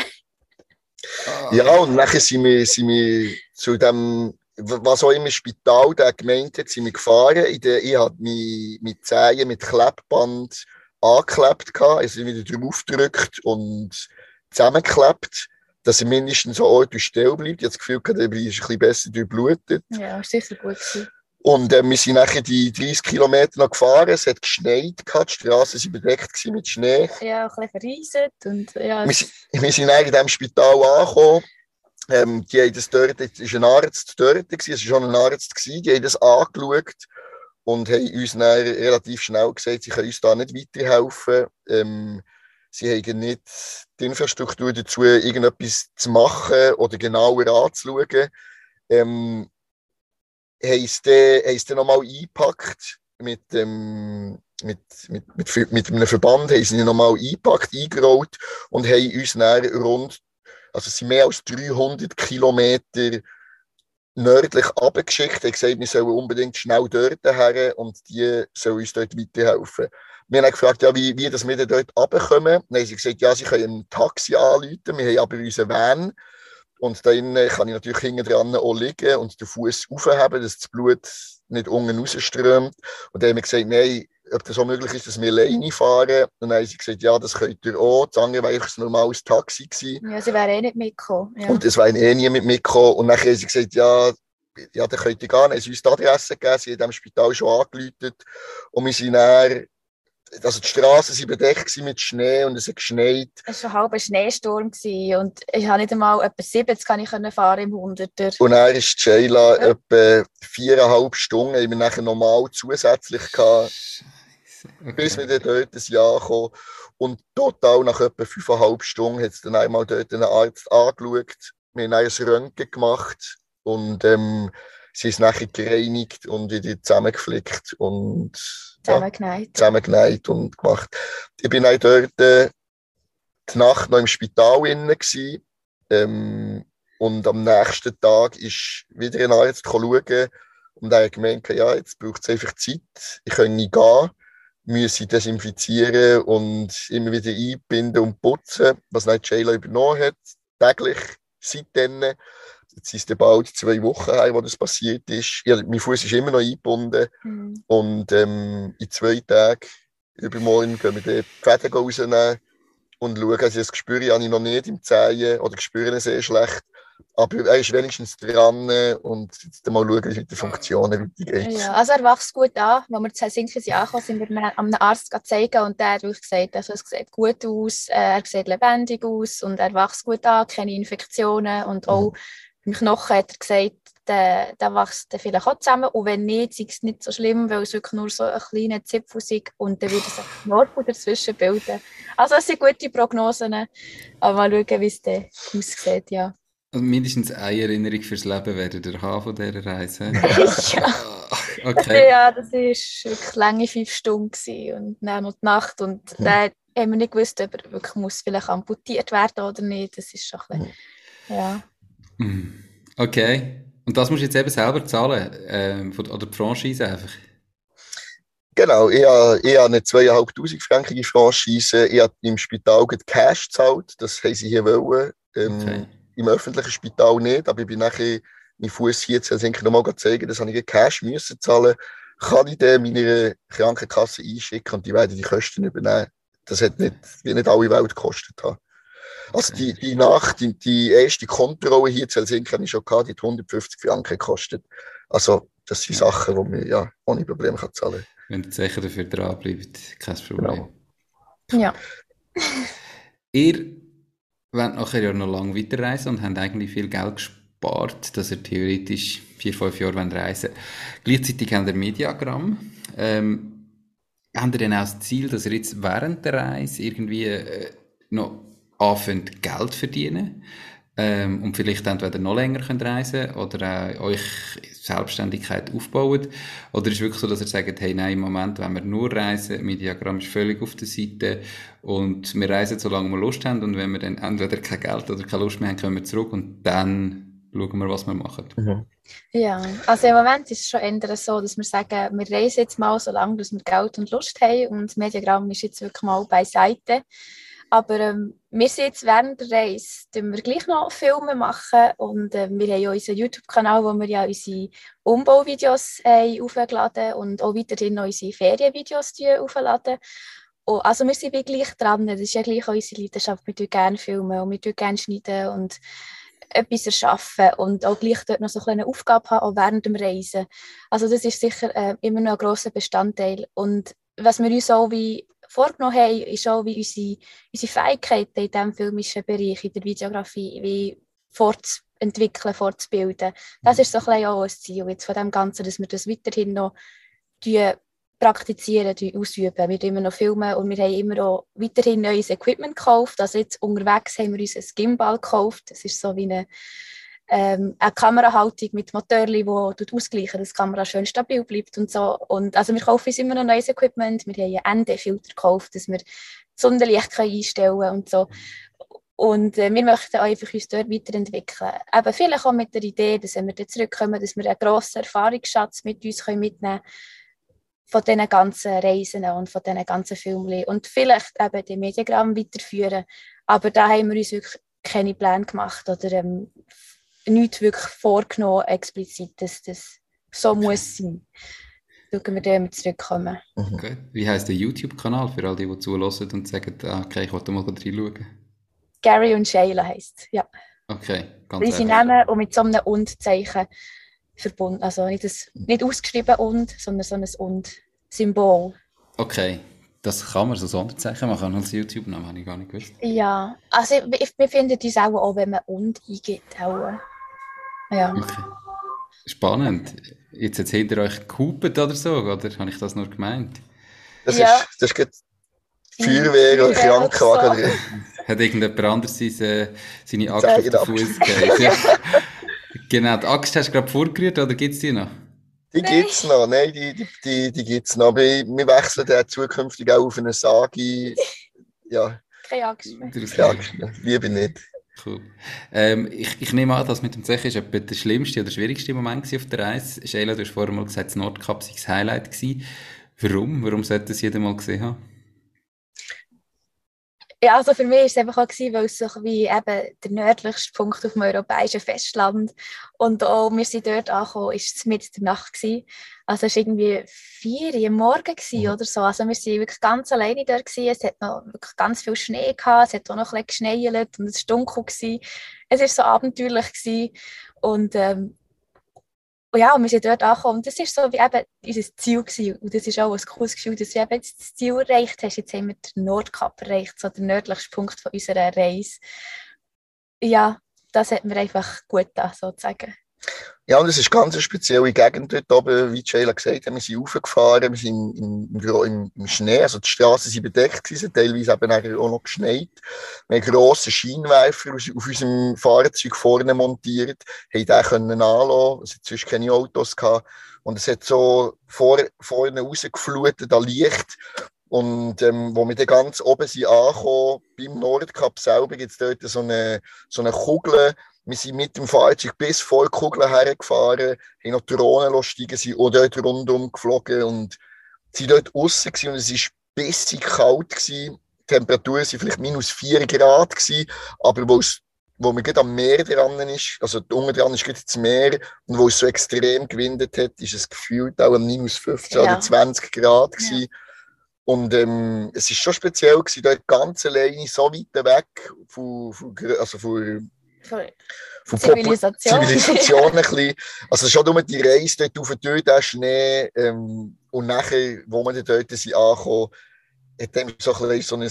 Ah. Ja, und nachher sind wir, sind wir zu dem, was auch immer Spital der gemeint hat, sind wir gefahren. In der, ich habe mich mit Zehen, mit Klebband angeklebt, also wieder drauf gedrückt und zusammengeklebt, dass er mindestens so Ort und Stelle bleibt. Ich habe das Gefühl, der ist ein bisschen besser durchblutet. Ja, ist sicher gut gewesen. Und äh, wir sind nachher die 30 Kilometer noch gefahren. Es hat geschneit, die Straßen waren bedeckt mit Schnee. Ja, ein bisschen verreiset. Und, ja. wir, sind, wir sind in diesem Spital angekommen. Ähm, die haben das dort, es war ein Arzt dort, es war schon ein Arzt, gewesen, die haben das angeschaut und haben uns dann relativ schnell gesagt, sie können uns da nicht weiterhelfen. Ähm, sie haben nicht die Infrastruktur dazu, irgendetwas zu machen oder genauer anzuschauen. Ähm, haben es dann, dann nochmal eingepackt mit, ähm, mit, mit, mit, mit einem Verband, haben sie nochmal eingepackt, eingerollt und haben uns dann rund, also es sind mehr als 300 Kilometer nördlich abgeschickt, haben gesagt, wir sollen unbedingt schnell dort her und die sollen uns dort weiterhelfen. Wir haben gefragt, ja, wie, wie das wir dort runterkommen. Dann haben sie gesagt, ja, sie können ein Taxi anrufen, wir haben aber unseren Van und dann kann ich natürlich hinten dran auch liegen und den Fuß aufheben, dass das Blut nicht unten rausströmt. Und dann haben wir gesagt, nein, ob das so möglich ist, dass wir alleine fahren. Und dann haben sie gesagt, ja, das könnt ihr auch. Das andere war ein normales Taxi. Gewesen. Ja, sie wären eh nicht mitgekommen. Ja. Und es wären eh nie mit mitgekommen. Und dann haben sie gesagt, ja, ja, dann könnt ihr gehen. Dann haben sie uns die Adresse gegeben, sie haben dem Spital schon angeläutet. Und wir sind dann also die Straßen waren bedeckt mit Schnee und es hat geschneit. Es war ein Schneesturm und ich habe nicht einmal etwa 70 kann ich fahren im 100er. Und dann ist Sheila ja. etwa viereinhalb Stunden, haben wir nachher normal zusätzlich gehabt, okay. bis wir dann dort ein Jahr kommen. Und total nach etwa fünfeinhalb Stunden hat es dann einmal dort einen Arzt angeschaut. Wir haben ein Röntgen gemacht und ähm, sie ist nachher gereinigt und wieder zusammengeflickt und zusammengenäht. Ja, zusammengenäht und gemacht. Ich bin auch dort äh, die Nacht noch im Spital innen ähm, und am nächsten Tag ist wieder ein Arzt schauen und er hat gemeint, ja, jetzt braucht es einfach Zeit, ich kann nicht gehen, ich desinfizieren und immer wieder einbinden und putzen, was nicht Jayla übernommen hat, täglich seitdem. Jetzt ist es bald zwei Wochen her, wo das passiert ist. Ja, mein Fuß ist immer noch eingebunden. Mhm. Und ähm, in zwei Tagen, übermorgen, gehen wir die Fäden rausnehmen und schauen. Also das spüre ich noch nicht im Zehen oder spüre ihn sehr schlecht. Aber er ist wenigstens dran und jetzt mal schauen, wie die Funktionen weitergeht. Ja, also er wächst gut an. Als wir zu Helsinki sind angekommen, sind wir einem Arzt zeigen und der hat gesagt, also es sieht gut aus, äh, er sieht lebendig aus und er wächst gut an, keine Infektionen und auch mhm im Knochen hat er gesagt, der, der wächst vielleicht auch zusammen. Und wenn nicht, ist es nicht so schlimm, weil es wirklich nur so ein kleiner Zipfel ist und dann würde sich Knorpel dazwischen bilden. Also es sind gute Prognosen, aber mal schauen, wie es dann aussieht, ja. Also mindestens eine Erinnerung fürs Leben werdet ihr haben von dieser Reise. *laughs* ja. *laughs* Okay. Ja, das war wirklich lange fünf Stunden und dann noch die Nacht und mhm. dann haben wir nicht gewusst, ob er wirklich muss vielleicht amputiert werden oder nicht. Das ist schon ein bisschen, ja. Mhm. Okay. Und das musst du jetzt eben selber zahlen? Ähm, oder die Franchise einfach? Genau, ich habe, ich habe eine 2'500 Franken Franchise. Ich habe im Spital Cash gezahlt. Das haben sie hier wollen. Ähm, okay. Im öffentlichen Spital nicht, aber ich bin nachher meinen Fuß hier zu Helsinki nochmal zeigen. Das habe ich Cash müssen zahlen. Kann ich dann meine Krankenkasse einschicken und die werden die Kosten übernehmen. Das hat nicht, wie nicht alle Welt gekostet haben. Also die, die Nacht, die, die erste Kontrolle hier zu Helsinki habe ich schon gehabt, die hat 150 Franken gekostet. Also das sind Sachen, die man ja ohne Probleme kann zahlen kann. Wenn die sicher dafür dranbleibt, kein Problem. Genau. Ja. *laughs* ihr wollt nachher ja noch lange weiterreisen und habt eigentlich viel Geld gespart, dass ihr theoretisch vier, fünf Jahre reisen wollt. Gleichzeitig habt ihr Mediagramm. Ähm, habt ihr denn auch das Ziel, dass ihr jetzt während der Reise irgendwie äh, noch anfängt, Geld zu verdienen ähm, und vielleicht entweder noch länger könnt reisen oder auch euch Selbstständigkeit aufbaut? Oder ist es wirklich so, dass ihr sagt, hey, nein, im Moment, wenn wir nur reisen, mein Diagramm ist völlig auf der Seite und wir reisen, solange wir Lust haben und wenn wir dann entweder kein Geld oder keine Lust mehr haben, kommen wir zurück und dann schauen wir, was wir machen. Mhm. Ja, also im Moment ist es schon eher so, dass wir sagen, wir reisen jetzt mal, solange wir Geld und Lust haben und das Mediagramm ist jetzt wirklich mal beiseite. Aber ähm, wir sind jetzt während der Reise, wir gleich noch Filme machen und äh, wir haben ja unseren YouTube-Kanal, wo wir ja unsere Umbauvideos äh, aufladen und auch weiterhin noch unsere Ferienvideos aufladen. Und also wir sind gleich dran, das ist ja gleich unsere Leidenschaft, wir tun gerne filmen und wir tun gerne schneiden und etwas erschaffen und auch gleich dort noch so eine Aufgabe haben, auch während dem Reisen. Also das ist sicher äh, immer noch ein grosser Bestandteil und was wir uns auch wie vorgenommen haben, ist auch, wie unsere, unsere Fähigkeiten in diesem filmischen Bereich, in der Videografie, wie fortzuentwickeln, fortzubilden. Das ist so ein bisschen auch ein Ziel jetzt von dem Ganzen, dass wir das weiterhin noch praktizieren, ausüben. Wir immer noch filmen und wir haben immer auch weiterhin neues Equipment gekauft. Also jetzt unterwegs haben wir uns ein Gimbal gekauft. Das ist so wie eine ähm, eine Kamerahaltung mit Motorli, die ausgleichen, dass die Kamera schön stabil bleibt und so. Und also wir kaufen uns immer noch neues Equipment. Wir haben einen ND-Filter gekauft, dass wir Sonnenlicht einstellen können und so. Und äh, wir möchten einfach uns dort weiterentwickeln. Aber vielleicht auch mit der Idee, dass wenn wir dann zurückkommen, dass wir einen grossen Erfahrungsschatz mit uns können mitnehmen können von diesen ganzen Reisen und von diesen ganzen Filmen. Und vielleicht eben die Mediagramm weiterführen. Aber da haben wir uns wirklich keine Pläne gemacht oder ähm, nichts wirklich vorgenommen, explizit, dass das so okay. muss sein. Schauen wir dann zurückkommen. Mhm. Okay. Wie heisst der YouTube-Kanal für all die, die zulassen und sagen, ah, okay, ich wollte mal reinschauen? Gary und Shayla heisst ja. Okay, ganz Wie sie nehmen und mit so einem Und-Zeichen verbunden. Also nicht, ein, nicht ausgeschrieben Und, sondern so ein Und-Symbol. Okay, das kann man so Sonderzeichen machen als YouTube-Namen, habe ich gar nicht gewusst. Ja, also wir finden das auch, auch wenn man Und eingibt. Auch. Ja. Okay. Spannend. Jetzt hat hinter euch gehupet oder so, oder habe ich das nur gemeint? Das ja. ist, das ist Feuerwehr oder Krankenwagen. So. Hat irgendjemand anderes seine, seine Axt auf den Fuß gegeben? ja. *laughs* Genau, die Axt hast du gerade vorgerührt, oder gibt es die noch? Die gibt es noch, nein, die, die, die, die gibt es noch. Aber wir wechseln dann zukünftig auch auf eine Sagi. Ja. Keine Axt mehr. Keine Axt mehr. Liebe nicht. Cool. Ähm, ich, ich nehme an, dass mit dem Zech ist etwa der schlimmste oder schwierigste Moment auf der Reise. Sheila, du hast vorher mal gesagt, das Nordkap sei das Highlight gewesen. Warum? Warum sollte das jeder mal gesehen haben? Ja, also für mich war es einfach auch, gewesen, weil es so wie eben der nördlichste Punkt auf dem europäischen Festland und auch wir sind dort angekommen, ist es mit der Nacht gewesen. Also es war irgendwie vier Uhr morgen mhm. oder so. Also wir waren wirklich ganz alleine dort gewesen. Es hat noch wirklich ganz viel Schnee gehabt, es hat auch noch ein bisschen geschneit und es war dunkel gewesen. Es war so abenteuerlich gewesen. und ähm, und ja, wir sind dort angekommen. Das war so wie eben unser Ziel. Gewesen. Und das ist auch ein cooles Gefühl, dass du eben das Ziel erreicht hast. Jetzt haben wir den Nordkap erreicht, so der nördlichste Punkt von unserer Reise. Ja, das hat mir einfach gut da sozusagen. Ja, und es ist ganz eine spezielle Gegend dort oben, wie Jayla gesagt hat. Wir sind raufgefahren, wir sind im, im, im Schnee, also die Straßen sind bedeckt gewesen, teilweise eben auch noch geschneit. Wir haben grossen Scheinwerfer auf unserem Fahrzeug vorne montiert, haben den können anlassen, es hat sonst keine Autos gehabt. Und es hat so vor, vorne rausgeflutet, da Licht. Und ähm, wo wir dann ganz oben sind angekommen, beim Nordkap selber, gibt es dort so eine, so eine Kugel, wir sind mit dem Fahrzeug bis vor Kugeln hergefahren, haben noch Drohnen steigen, sind auch dort rundum geflogen und sind dort außen und es war bissig kalt. Gewesen. Die Temperaturen waren vielleicht minus 4 Grad, gewesen, aber wo es wo man gerade am Meer dran ist, also unten dran ist gerade das Meer, und wo es so extrem gewindet hat, ist es gefühlt auch minus 15 ja. oder 20 Grad gewesen. Ja. Und ähm, es ist schon speziell gewesen, dort ganz alleine, so weit weg von, von, also von von Zivilisation. Zivilisation ein *laughs* bisschen. Also schon nur die Reise dort auf den der Schnee ähm, und nachher, wo wir dort sind angekommen, hat dem so ein, so ein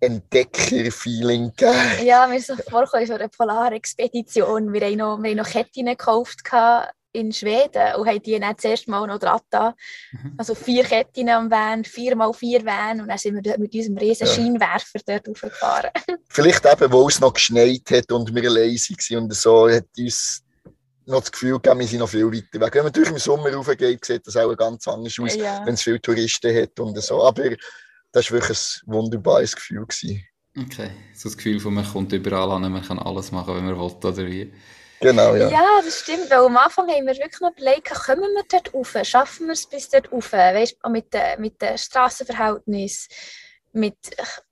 Entdecker-Feeling gegeben. Ja, wir sind vorgekommen so eine Polarexpedition. Wir haben noch, wir haben noch Ketten gekauft in Schweden und haben die dann zuerst mal noch dran mhm. Also vier Ketten am Van, vier mal vier Van und dann sind wir dort mit unserem riesen ja. Scheinwerfer dort hochgefahren. *laughs* Vielleicht eben, wo es noch geschneit hat und wir leise waren und so, hat uns noch das Gefühl gegeben, wir sind noch viel weiter weg. Wenn man durch im Sommer raufgeht, sieht das auch ganz anders aus, ja. wenn es viele Touristen hat und so. Aber das war wirklich ein wunderbares Gefühl. Gewesen. Okay, so das Gefühl von man kommt überall an, man kann alles machen, wenn man will, oder wie? Genau, ja. Ja, das stimmt. Weil am Anfang haben wir wirklich noch überlegt, kommen wir dort rauf? Schaffen wir es bis dort rauf? Weißt du, mit den mit de Strassenverhältnissen? Mit,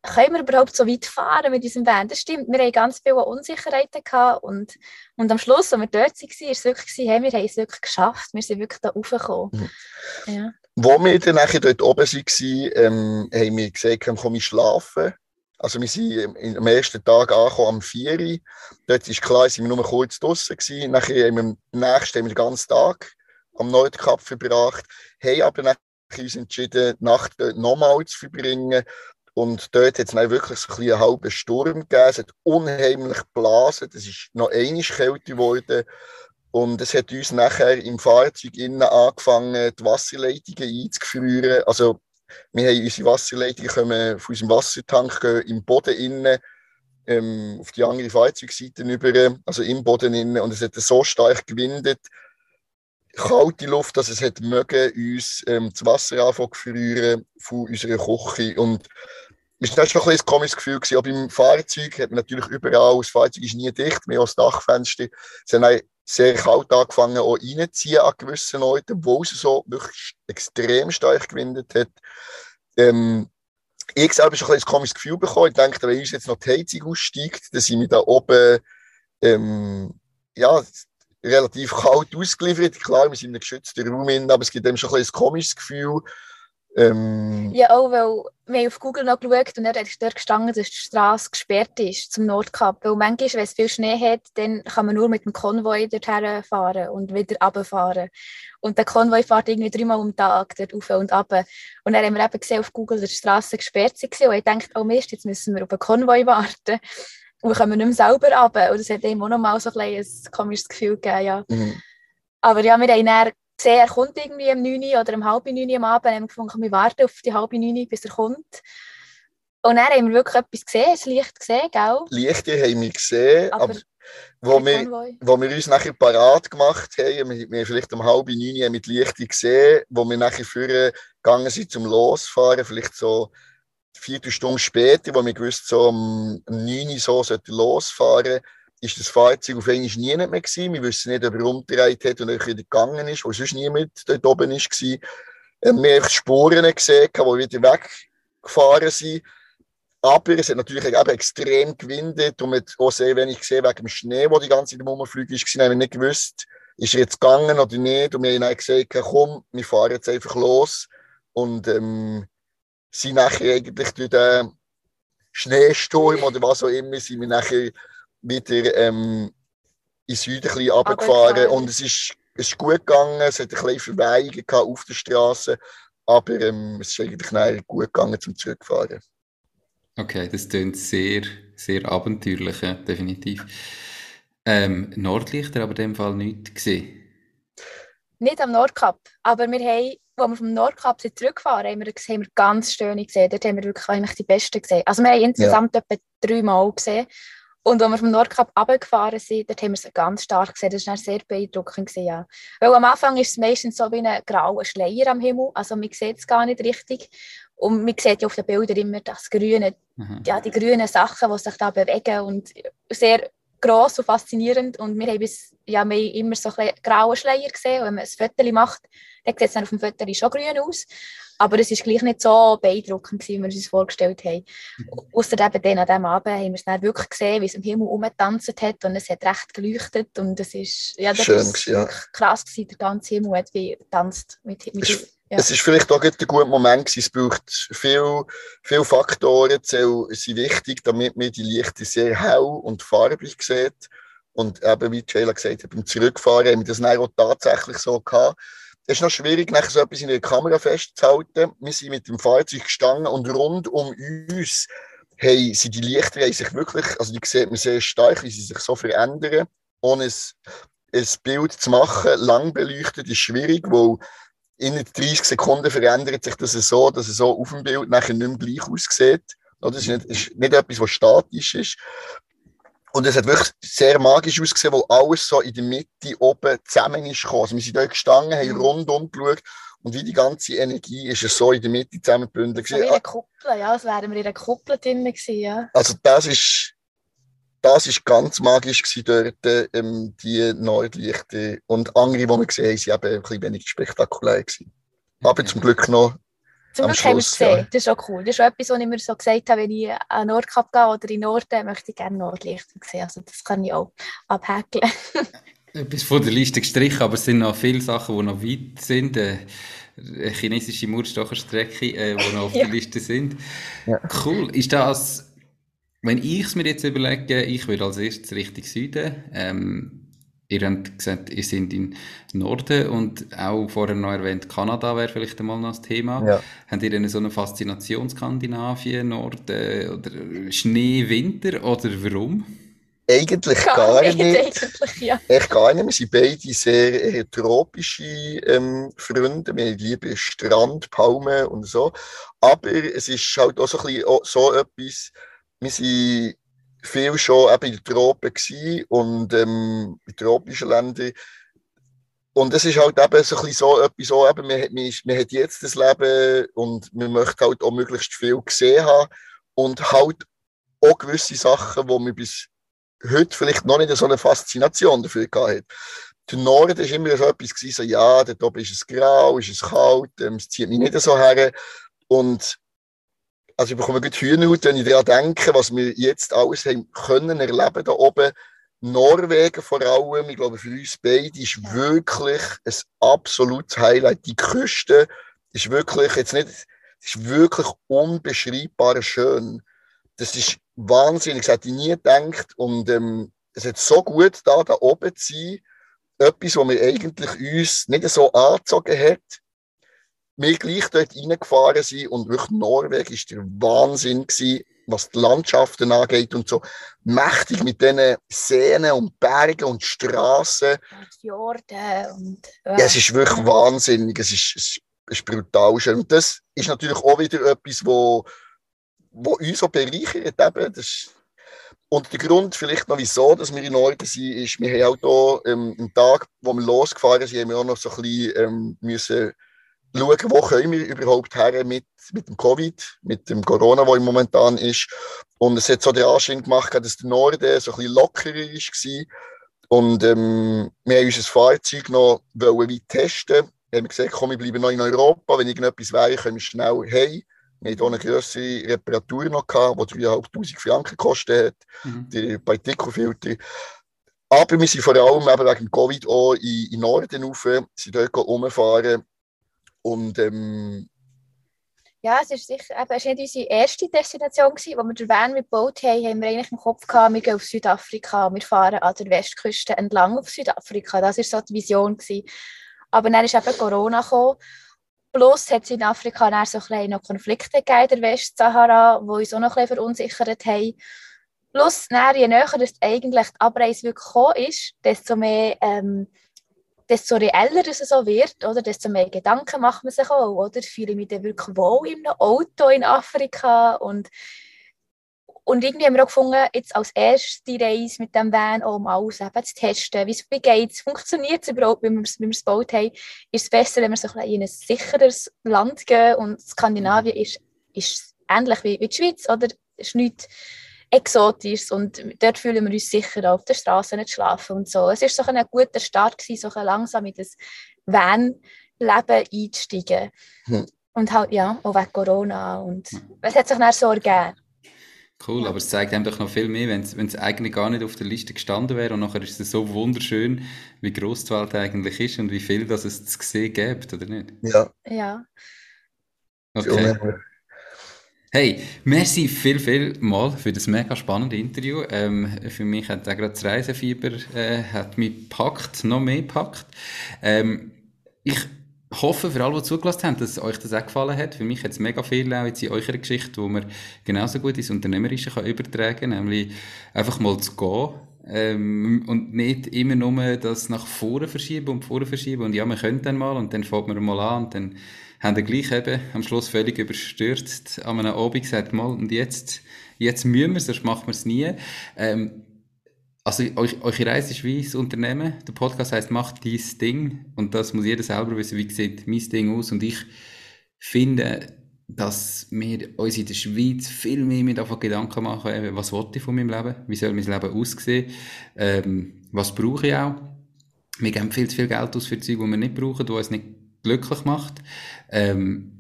können wir überhaupt so weit fahren mit diesem Van? Das stimmt, wir hatten ganz viele Unsicherheiten gehabt und, und am Schluss, als wir dort waren, war es wirklich, hey, wir haben es wirklich geschafft, wir sind wirklich da raufgekommen. Mhm. Ja. Wo wir dann dort oben waren, ähm, haben wir gesagt, komm ich schlafen. Also wir sind am ersten Tag angekommen, am 4 Uhr. Dort ist klar, sind wir nur kurz draußen gewesen. Nachher haben wir am nächsten haben wir den ganzen Tag am Nordkap verbracht, haben aber nachher uns entschieden, die Nacht dort nochmal zu verbringen. Und dort hat es dann wirklich so ein einen halben Sturm gegeben. Es hat unheimlich geblasen. Es ist noch einmal kälter geworden. Und es hat uns nachher im Fahrzeug innen angefangen, die Wasserleitungen einzufrieren. Also wir haben unsere Wasserleitungen kommen von unserem Wassertank im Boden innen ähm, auf die andere Fahrzeugseite über, also im Boden innen. Und es hat so stark gewindet, kalte Luft, dass es hat mögen, uns ähm, das Wasser anfangen von unserer Küche. Und es war schon ein, komisches Gefühl. Gewesen. Auch beim Fahrzeug hat man natürlich überall, das Fahrzeug ist nie dicht, mehr als Dachfenster. Es haben sehr kalt angefangen auch reinziehen an gewissen Orten, wo es so wirklich extrem stark gewindet hat. Ähm, ich selber schon ein, ein komisches Gefühl bekommen. Ich denke, wenn uns jetzt noch die Heizung aussteigt, dann sind wir da oben ähm, ja, relativ kalt ausgeliefert. Klar, wir sind in einem geschützten Raum, aber es gibt eben schon ein, ein komisches Gefühl. Ähm, ja, auch weil wir haben auf Google noch geschaut und dann ist dort gestanden, dass die Straße gesperrt ist zum Nordkap. Weil manchmal, wenn es viel Schnee hat, dann kann man nur mit dem Konvoi dorthin fahren und wieder runterfahren. Und der Konvoi fährt irgendwie dreimal am Tag dort rauf und runter. Und dann haben wir eben gesehen auf Google, dass die Straße gesperrt war. Und ich dachte, oh Mist, jetzt müssen wir auf den Konvoi warten. Und wir kommen nicht mehr selber runter. Und das hat ihm auch noch mal so ein, ein komisches Gefühl gegeben. Ja. Mhm. Aber ja, wir haben dann gesehen, er kommt irgendwie um 9 Uhr oder um halb 9 Uhr am Abend. haben wir gefunden, wir warten auf die halbe 9 Uhr, bis er kommt. Und dann haben wir wirklich etwas gesehen, das Licht gesehen, gell? Lichter haben wir gesehen, aber, aber wo, wir, wo wir uns nachher parat gemacht haben, wir, wir vielleicht um halb 9 Uhr mit Lichter gesehen, wo wir nachher führen gegangen sind zum Losfahren, vielleicht so vier Stunden später, wo wir gewusst so um 9 Uhr so losfahren ist das Fahrzeug auf einmal nie mehr gewesen. Wir wissen nicht, ob er umgedreht hat und wieder gegangen ist, wo sonst niemand dort oben war. Wir haben Spuren gesehen, die wieder weggefahren sind. Aber es hat natürlich eben extrem gewindet und man auch sehr wenig gesehen wegen dem Schnee, der die ganze Zeit im Umflug ist. Wir haben nicht gewusst, ist er jetzt gegangen oder nicht. Und wir haben dann gesagt, komm, wir fahren jetzt einfach los. Und ähm, sind nachher eigentlich durch den Schneesturm oder was auch immer, sind wir nachher wieder ähm, in Süden ein bisschen runtergefahren. Und es ist, es ist gut gegangen, es hat ein bisschen Verweigungen auf der Straße, aber ähm, es ist eigentlich gut gegangen zum Zurückfahren. Okay, das klingt sehr, sehr abenteuerlich, ja, definitiv. Ähm, Nordlichter, aber in dem Fall nicht gesehen. Nicht am Nordkap, aber wir haben, als wir vom Nordkap zurückgefahren haben, wir, haben wir ganz schön gesehen. Dort haben wir wirklich eigentlich die Besten gesehen. Also wir haben insgesamt ja. etwa drei Mal gesehen. Und als wir vom Nordkap runtergefahren sind, dort haben wir sie ganz stark gesehen. Das war sehr beeindruckend. Ja. Weil am Anfang ist es meistens so wie ein grauer Schleier am Himmel. Also man sieht es gar nicht richtig. Und man sieht ja auf den Bildern immer das Grüne, mhm. ja, die grünen Sachen, die sich da bewegen und sehr gross und faszinierend. Und wir haben, bis, ja, wir haben immer so graue Schleier gesehen. Und wenn man ein Foto macht, dann sieht es dann auf dem Foto schon grün aus. Aber es war gleich nicht so beeindruckend, wie wir uns das vorgestellt haben. Mhm. Außer eben dann an diesem Abend haben wir es dann wirklich gesehen, wie es im Himmel umgetanzt hat und es hat recht geleuchtet. Und es ist, ja, das Schön, ist ja. krass gewesen, der ganze Himmel hat wie getanzt mit, mit ja. Es ist vielleicht auch ein guter Moment gewesen. Es braucht viele, viele Faktoren, die sind wichtig, damit man die Lichter sehr hell und farbig sieht. Und eben, wie Jayla gesagt hat, beim Zurückfahren haben wir das dann auch tatsächlich so gehabt. Es ist noch schwierig, nachher so etwas in der Kamera festzuhalten. Wir sind mit dem Fahrzeug gestanden und rund um uns hey, sind die Lichter haben sich wirklich, also die sieht man sehr stark, wie sie sich so verändern. Ohne ein, ein Bild zu machen, lang beleuchtet, ist schwierig, weil in 30 Sekunden verändert sich das so, dass es so auf dem Bild nachher nicht mehr gleich aussieht. Das ist nicht, ist nicht etwas, was statisch ist. Und es hat wirklich sehr magisch ausgesehen, wo alles so in der Mitte oben zusammen ist gekommen. Also wir sind dort gestanden, haben mhm. rundum geschaut und wie die ganze Energie ist so in der Mitte zusammengebündelt. Wie in einer Kuppel, ja, als wären wir in einer Kuppel drin gewesen, ja. Also das ist das ist ganz magisch gewesen dort, ähm, die Nordlichter. Und andere, die wir gesehen haben, waren eben ein bisschen weniger spektakulär gewesen. Aber zum Glück noch zum Glück haben wir es gesehen. Ja. Das ist auch cool. Das ist auch etwas, was ich mir so gesagt habe, wenn ich an Nordkap gehe oder in Norden, möchte ich gerne Nordlichter sehen. Also das kann ich auch abhäkeln. *laughs* Etwas von der Liste gestrichen, aber es sind noch viele Sachen, die noch weit sind. Äh, eine chinesische Murstocherstrecke, äh, die noch auf *laughs* ja. der Liste sind. Ja. Cool. Ist das wenn ich es mir jetzt überlege, ich würde als erstes Richtung Süden. Ähm, ihr habt gesagt, ihr seid im Norden und auch vorher noch erwähnt, Kanada wäre vielleicht einmal noch das Thema. Ja. Habt ihr denn so eine Faszination Skandinavien, Norden oder Schnee, Winter oder warum? Eigentlich gar, gar nicht. Eigentlich, ja. Echt gar nicht. Wir sind beide sehr tropische ähm, Freunde. Wir lieben Strand, Palmen und so. Aber es ist halt auch so, ein bisschen, so etwas, wir waren viel schon eben in den Tropen und ähm, in tropischen Ländern. Und es ist halt eben so, ein so etwas, so, eben, man, man, man hat jetzt das Leben und man möchte halt auch möglichst viel gesehen haben und halt auch gewisse Sachen, wo man bis heute vielleicht noch nicht so eine Faszination dafür gehabt hat. Der Norden war immer so etwas, gewesen, so, ja, dort oben ist es grau, ist es kalt, ähm, es zieht mich nicht so her. Und also ich bekomme gut Hühnerhaut, wenn ich daran denke, was wir jetzt alles haben können erleben da oben. Norwegen vor allem, ich glaube für uns beide, ist wirklich ein absolutes Highlight. Die Küste ist wirklich, jetzt nicht, ist wirklich unbeschreibbar schön. Das ist wahnsinnig, das hätte ich nie gedacht. Und ähm, es hat so gut da, da oben zu sein. Etwas, was wir eigentlich uns nicht so angezogen hat wir gleich dort reingefahren sind und wirklich Norwegen ist der Wahnsinn gewesen, was die Landschaften angeht und so mächtig mit diesen Seen und Bergen und Straßen. Und Fjorde und... Ja, es ist wirklich wahnsinnig, es ist, es ist brutal schön. Und das ist natürlich auch wieder etwas, wo, wo uns so bereichert. Eben. Das und der Grund vielleicht noch, wieso dass wir in Norden sind, ist, wir haben auch hier ähm, am Tag, wo wir losgefahren sind, haben wir auch noch so ein bisschen ähm, müssen schauen, wo können wir überhaupt her mit, mit dem Covid, mit dem Corona, wo momentan ist. Und es hat so den Anschein gemacht, dass der Norden so ein bisschen lockerer war. Und ähm, wir haben unser Fahrzeug noch wollen testen. Wir haben gesagt, komm, wir bleiben noch in Europa. Wenn irgendetwas wäre, können wir schnell hey. Wir hatten auch eine grössere Reparatur noch, gehabt, die 3'500 Franken gekostet hat, mhm. die Partikelfilter. Aber wir sind vor allem eben wegen Covid auch in, in Norden rauf, sind dort rumfahren und ähm, ja, es ist sicher, eben, es war nicht unsere erste Destination, gewesen, wo wir den Van gebaut haben, haben wir eigentlich im Kopf gehabt, wir gehen auf Südafrika wir fahren an der Westküste entlang auf Südafrika. Das war so die Vision. Gewesen. Aber dann ist eben Corona gekommen. Plus hat es in Afrika dann so ein noch Konflikte gegeben in der Westsahara, die uns auch noch ein bisschen verunsichert haben. Plus, dann, je näher das eigentlich die Abreise wirklich gekommen ist, desto mehr, ähm, desto reeller es so wird, oder? desto mehr Gedanken macht man sich auch, oder? Fühle ich mich dann wirklich wohl in einem Auto in Afrika und und irgendwie haben wir auch gefunden, jetzt als erste Reise mit dem Van auch mal aus, eben zu testen, wie, geht es, funktioniert es überhaupt, wie wir es gebaut haben, ist es besser, wenn wir so ein in ein sicheres Land gehen und Skandinavien ist, ist ähnlich wie, wie die Schweiz, oder? Es ist nichts exotisch und dort fühlen wir uns sicher, auf der Straße nicht schlafen und so. Es war so ein guter Start, gewesen, so langsam in das Van-Leben einzusteigen. Hm. Und halt, ja, auch wegen Corona und es hat sich dann so ergeben. Cool, aber es zeigt einem doch noch viel mehr, wenn es eigentlich gar nicht auf der Liste gestanden wäre und nachher ist es so wunderschön, wie groß die Welt eigentlich ist und wie viel das es zu sehen gibt, oder nicht? Ja. Ja. Okay. Hey, merci viel, viel mal für das mega spannende Interview. Ähm, für mich hat auch gerade das Reisefieber äh, hat mich gepackt, noch mehr gepackt. Ähm, ich hoffe für alle, die zugelassen haben, dass euch das auch gefallen hat. Für mich hat es mega viel auch jetzt in eurer Geschichte, wo man genauso gut ins Unternehmerische kann übertragen kann, nämlich einfach mal zu gehen. Ähm, und nicht immer nur das nach vorne verschieben und vorne verschieben und ja, man könnte dann mal und dann fängt man mal an und dann haben wir gleich eben am Schluss völlig überstürzt an einem Abend gesagt, mal und jetzt, jetzt müssen wir, sonst machen wir es nie. Ähm, also euch, eure Reise ist wie das Unternehmen. Der Podcast heißt Macht dein Ding und das muss jeder selber wissen, wie sieht mein Ding aus und ich finde, dass wir uns in der Schweiz viel mehr mit davon Gedanken machen, eben, was wollte ich von meinem Leben, wie soll mein Leben aussehen, ähm, was brauche ich auch. Wir geben viel zu viel Geld aus für Dinge, die wir nicht brauchen, die uns nicht glücklich macht. Ähm,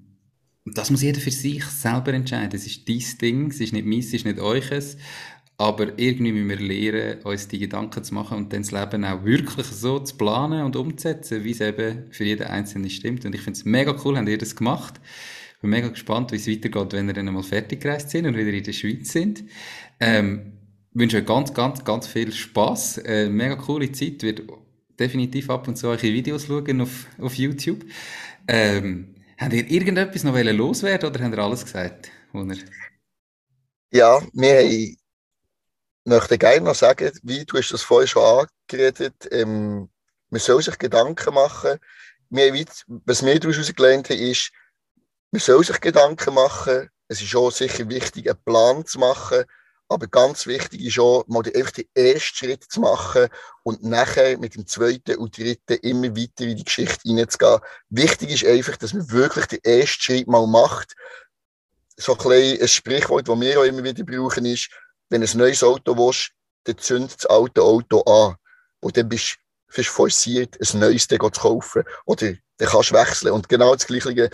das muss jeder für sich selber entscheiden. Es ist dein Ding, es ist nicht meins, es ist nicht euches. Aber irgendwie müssen wir lernen, uns die Gedanken zu machen und dann das Leben auch wirklich so zu planen und umzusetzen, wie es eben für jeden Einzelnen stimmt. Und ich finde es mega cool, habt ihr das gemacht. Ich bin mega gespannt, wie es weitergeht, wenn ihr dann einmal fertig gereist sind und wieder in der Schweiz sind. Ähm, ich wünsche euch ganz, ganz, ganz viel Spaß. Äh, mega coole Zeit. Wird definitiv ab und zu eure Videos schauen auf, auf YouTube. Ähm, habt ihr irgendetwas noch loswerden oder habt ihr alles gesagt? Ja, wir haben möchte gerne noch sagen, wie du hast das vorhin schon angeredet, ähm, man soll sich Gedanken machen. Wir, was wir daraus gelernt haben, ist, man soll sich Gedanken machen. Es ist auch sicher wichtig, einen Plan zu machen. Aber ganz wichtig ist auch, mal einfach den ersten Schritt zu machen und nachher mit dem zweiten und dritten immer weiter in die Geschichte hineinzugehen. Wichtig ist einfach, dass man wirklich den ersten Schritt mal macht. So ein, ein Sprichwort, das wir auch immer wieder brauchen, ist, wenn du ein neues Auto willst, dann zündet das alte Auto an. Und dann bist du forciert, ein neues zu kaufen. Oder dann kannst du wechseln. Und genau das Gleiche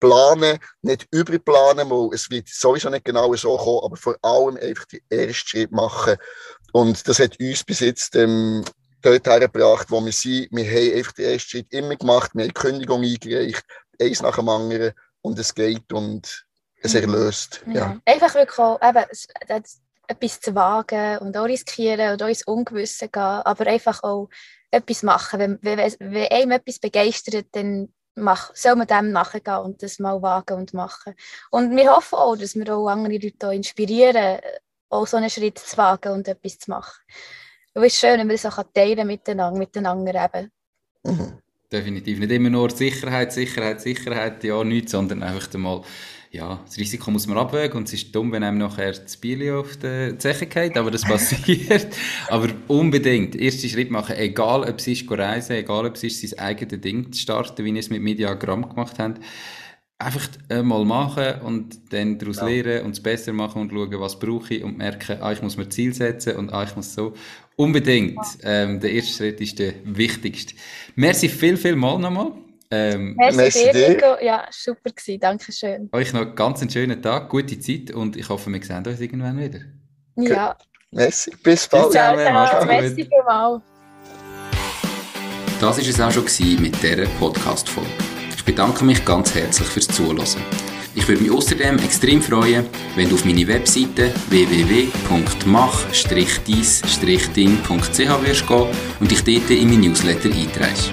planen, nicht überplanen, weil es wird sowieso nicht genau so kommen, aber vor allem einfach den ersten Schritt machen. Und das hat uns bis jetzt ähm, dort hergebracht, wo wir sind. Wir haben einfach den ersten Schritt immer gemacht, wir haben Kündigung eingereicht, eins nach dem anderen und es geht und es mhm. erlöst. Ja. ja. Einfach wirklich auch, eben, etwas zu wagen und auch riskieren und auch ins Ungewisse gehen, aber einfach auch etwas machen. Wenn, wenn, wenn einem etwas begeistert, dann mach, soll man dem nachgehen und das mal wagen und machen. Und wir hoffen auch, dass wir auch andere Leute auch inspirieren, auch so einen Schritt zu wagen und etwas zu machen. Und es ist schön, wenn wir das auch teilen miteinander, miteinander eben. Mhm. Definitiv. Nicht immer nur Sicherheit, Sicherheit, Sicherheit, ja, nichts, sondern einfach einmal ja, das Risiko muss man abwägen und es ist dumm, wenn einem nachher das Bier auf die Zeche geht, aber das passiert. *laughs* aber unbedingt, ersten Schritt machen, egal ob es ist reisen, egal ob es ist sein eigenes Ding zu starten, wie ihr es mit Mediagramm gemacht habt. Einfach mal machen und dann daraus ja. lernen und es besser machen und schauen, was brauche ich und merken, ah, ich muss mir Ziel setzen und ah, ich muss so. Unbedingt. Ähm, der erste Schritt ist der wichtigste. Merci viel, viel mal nochmal. Ähm, Merci, dir, Nico. Ja, super gewesen. Dankeschön. Euch noch ganz einen schönen Tag, gute Zeit und ich hoffe, wir sehen uns irgendwann wieder. Ja. Merci, bis bald. Ciao, ciao. Merci vielmals. Das war es auch schon mit dieser Podcast-Folge. Ich bedanke mich ganz herzlich fürs Zuhören. Ich würde mich außerdem extrem freuen, wenn du auf meine Webseite www.mach-deis-ding.ch wirst gehen und dich dort in mein Newsletter einträgst.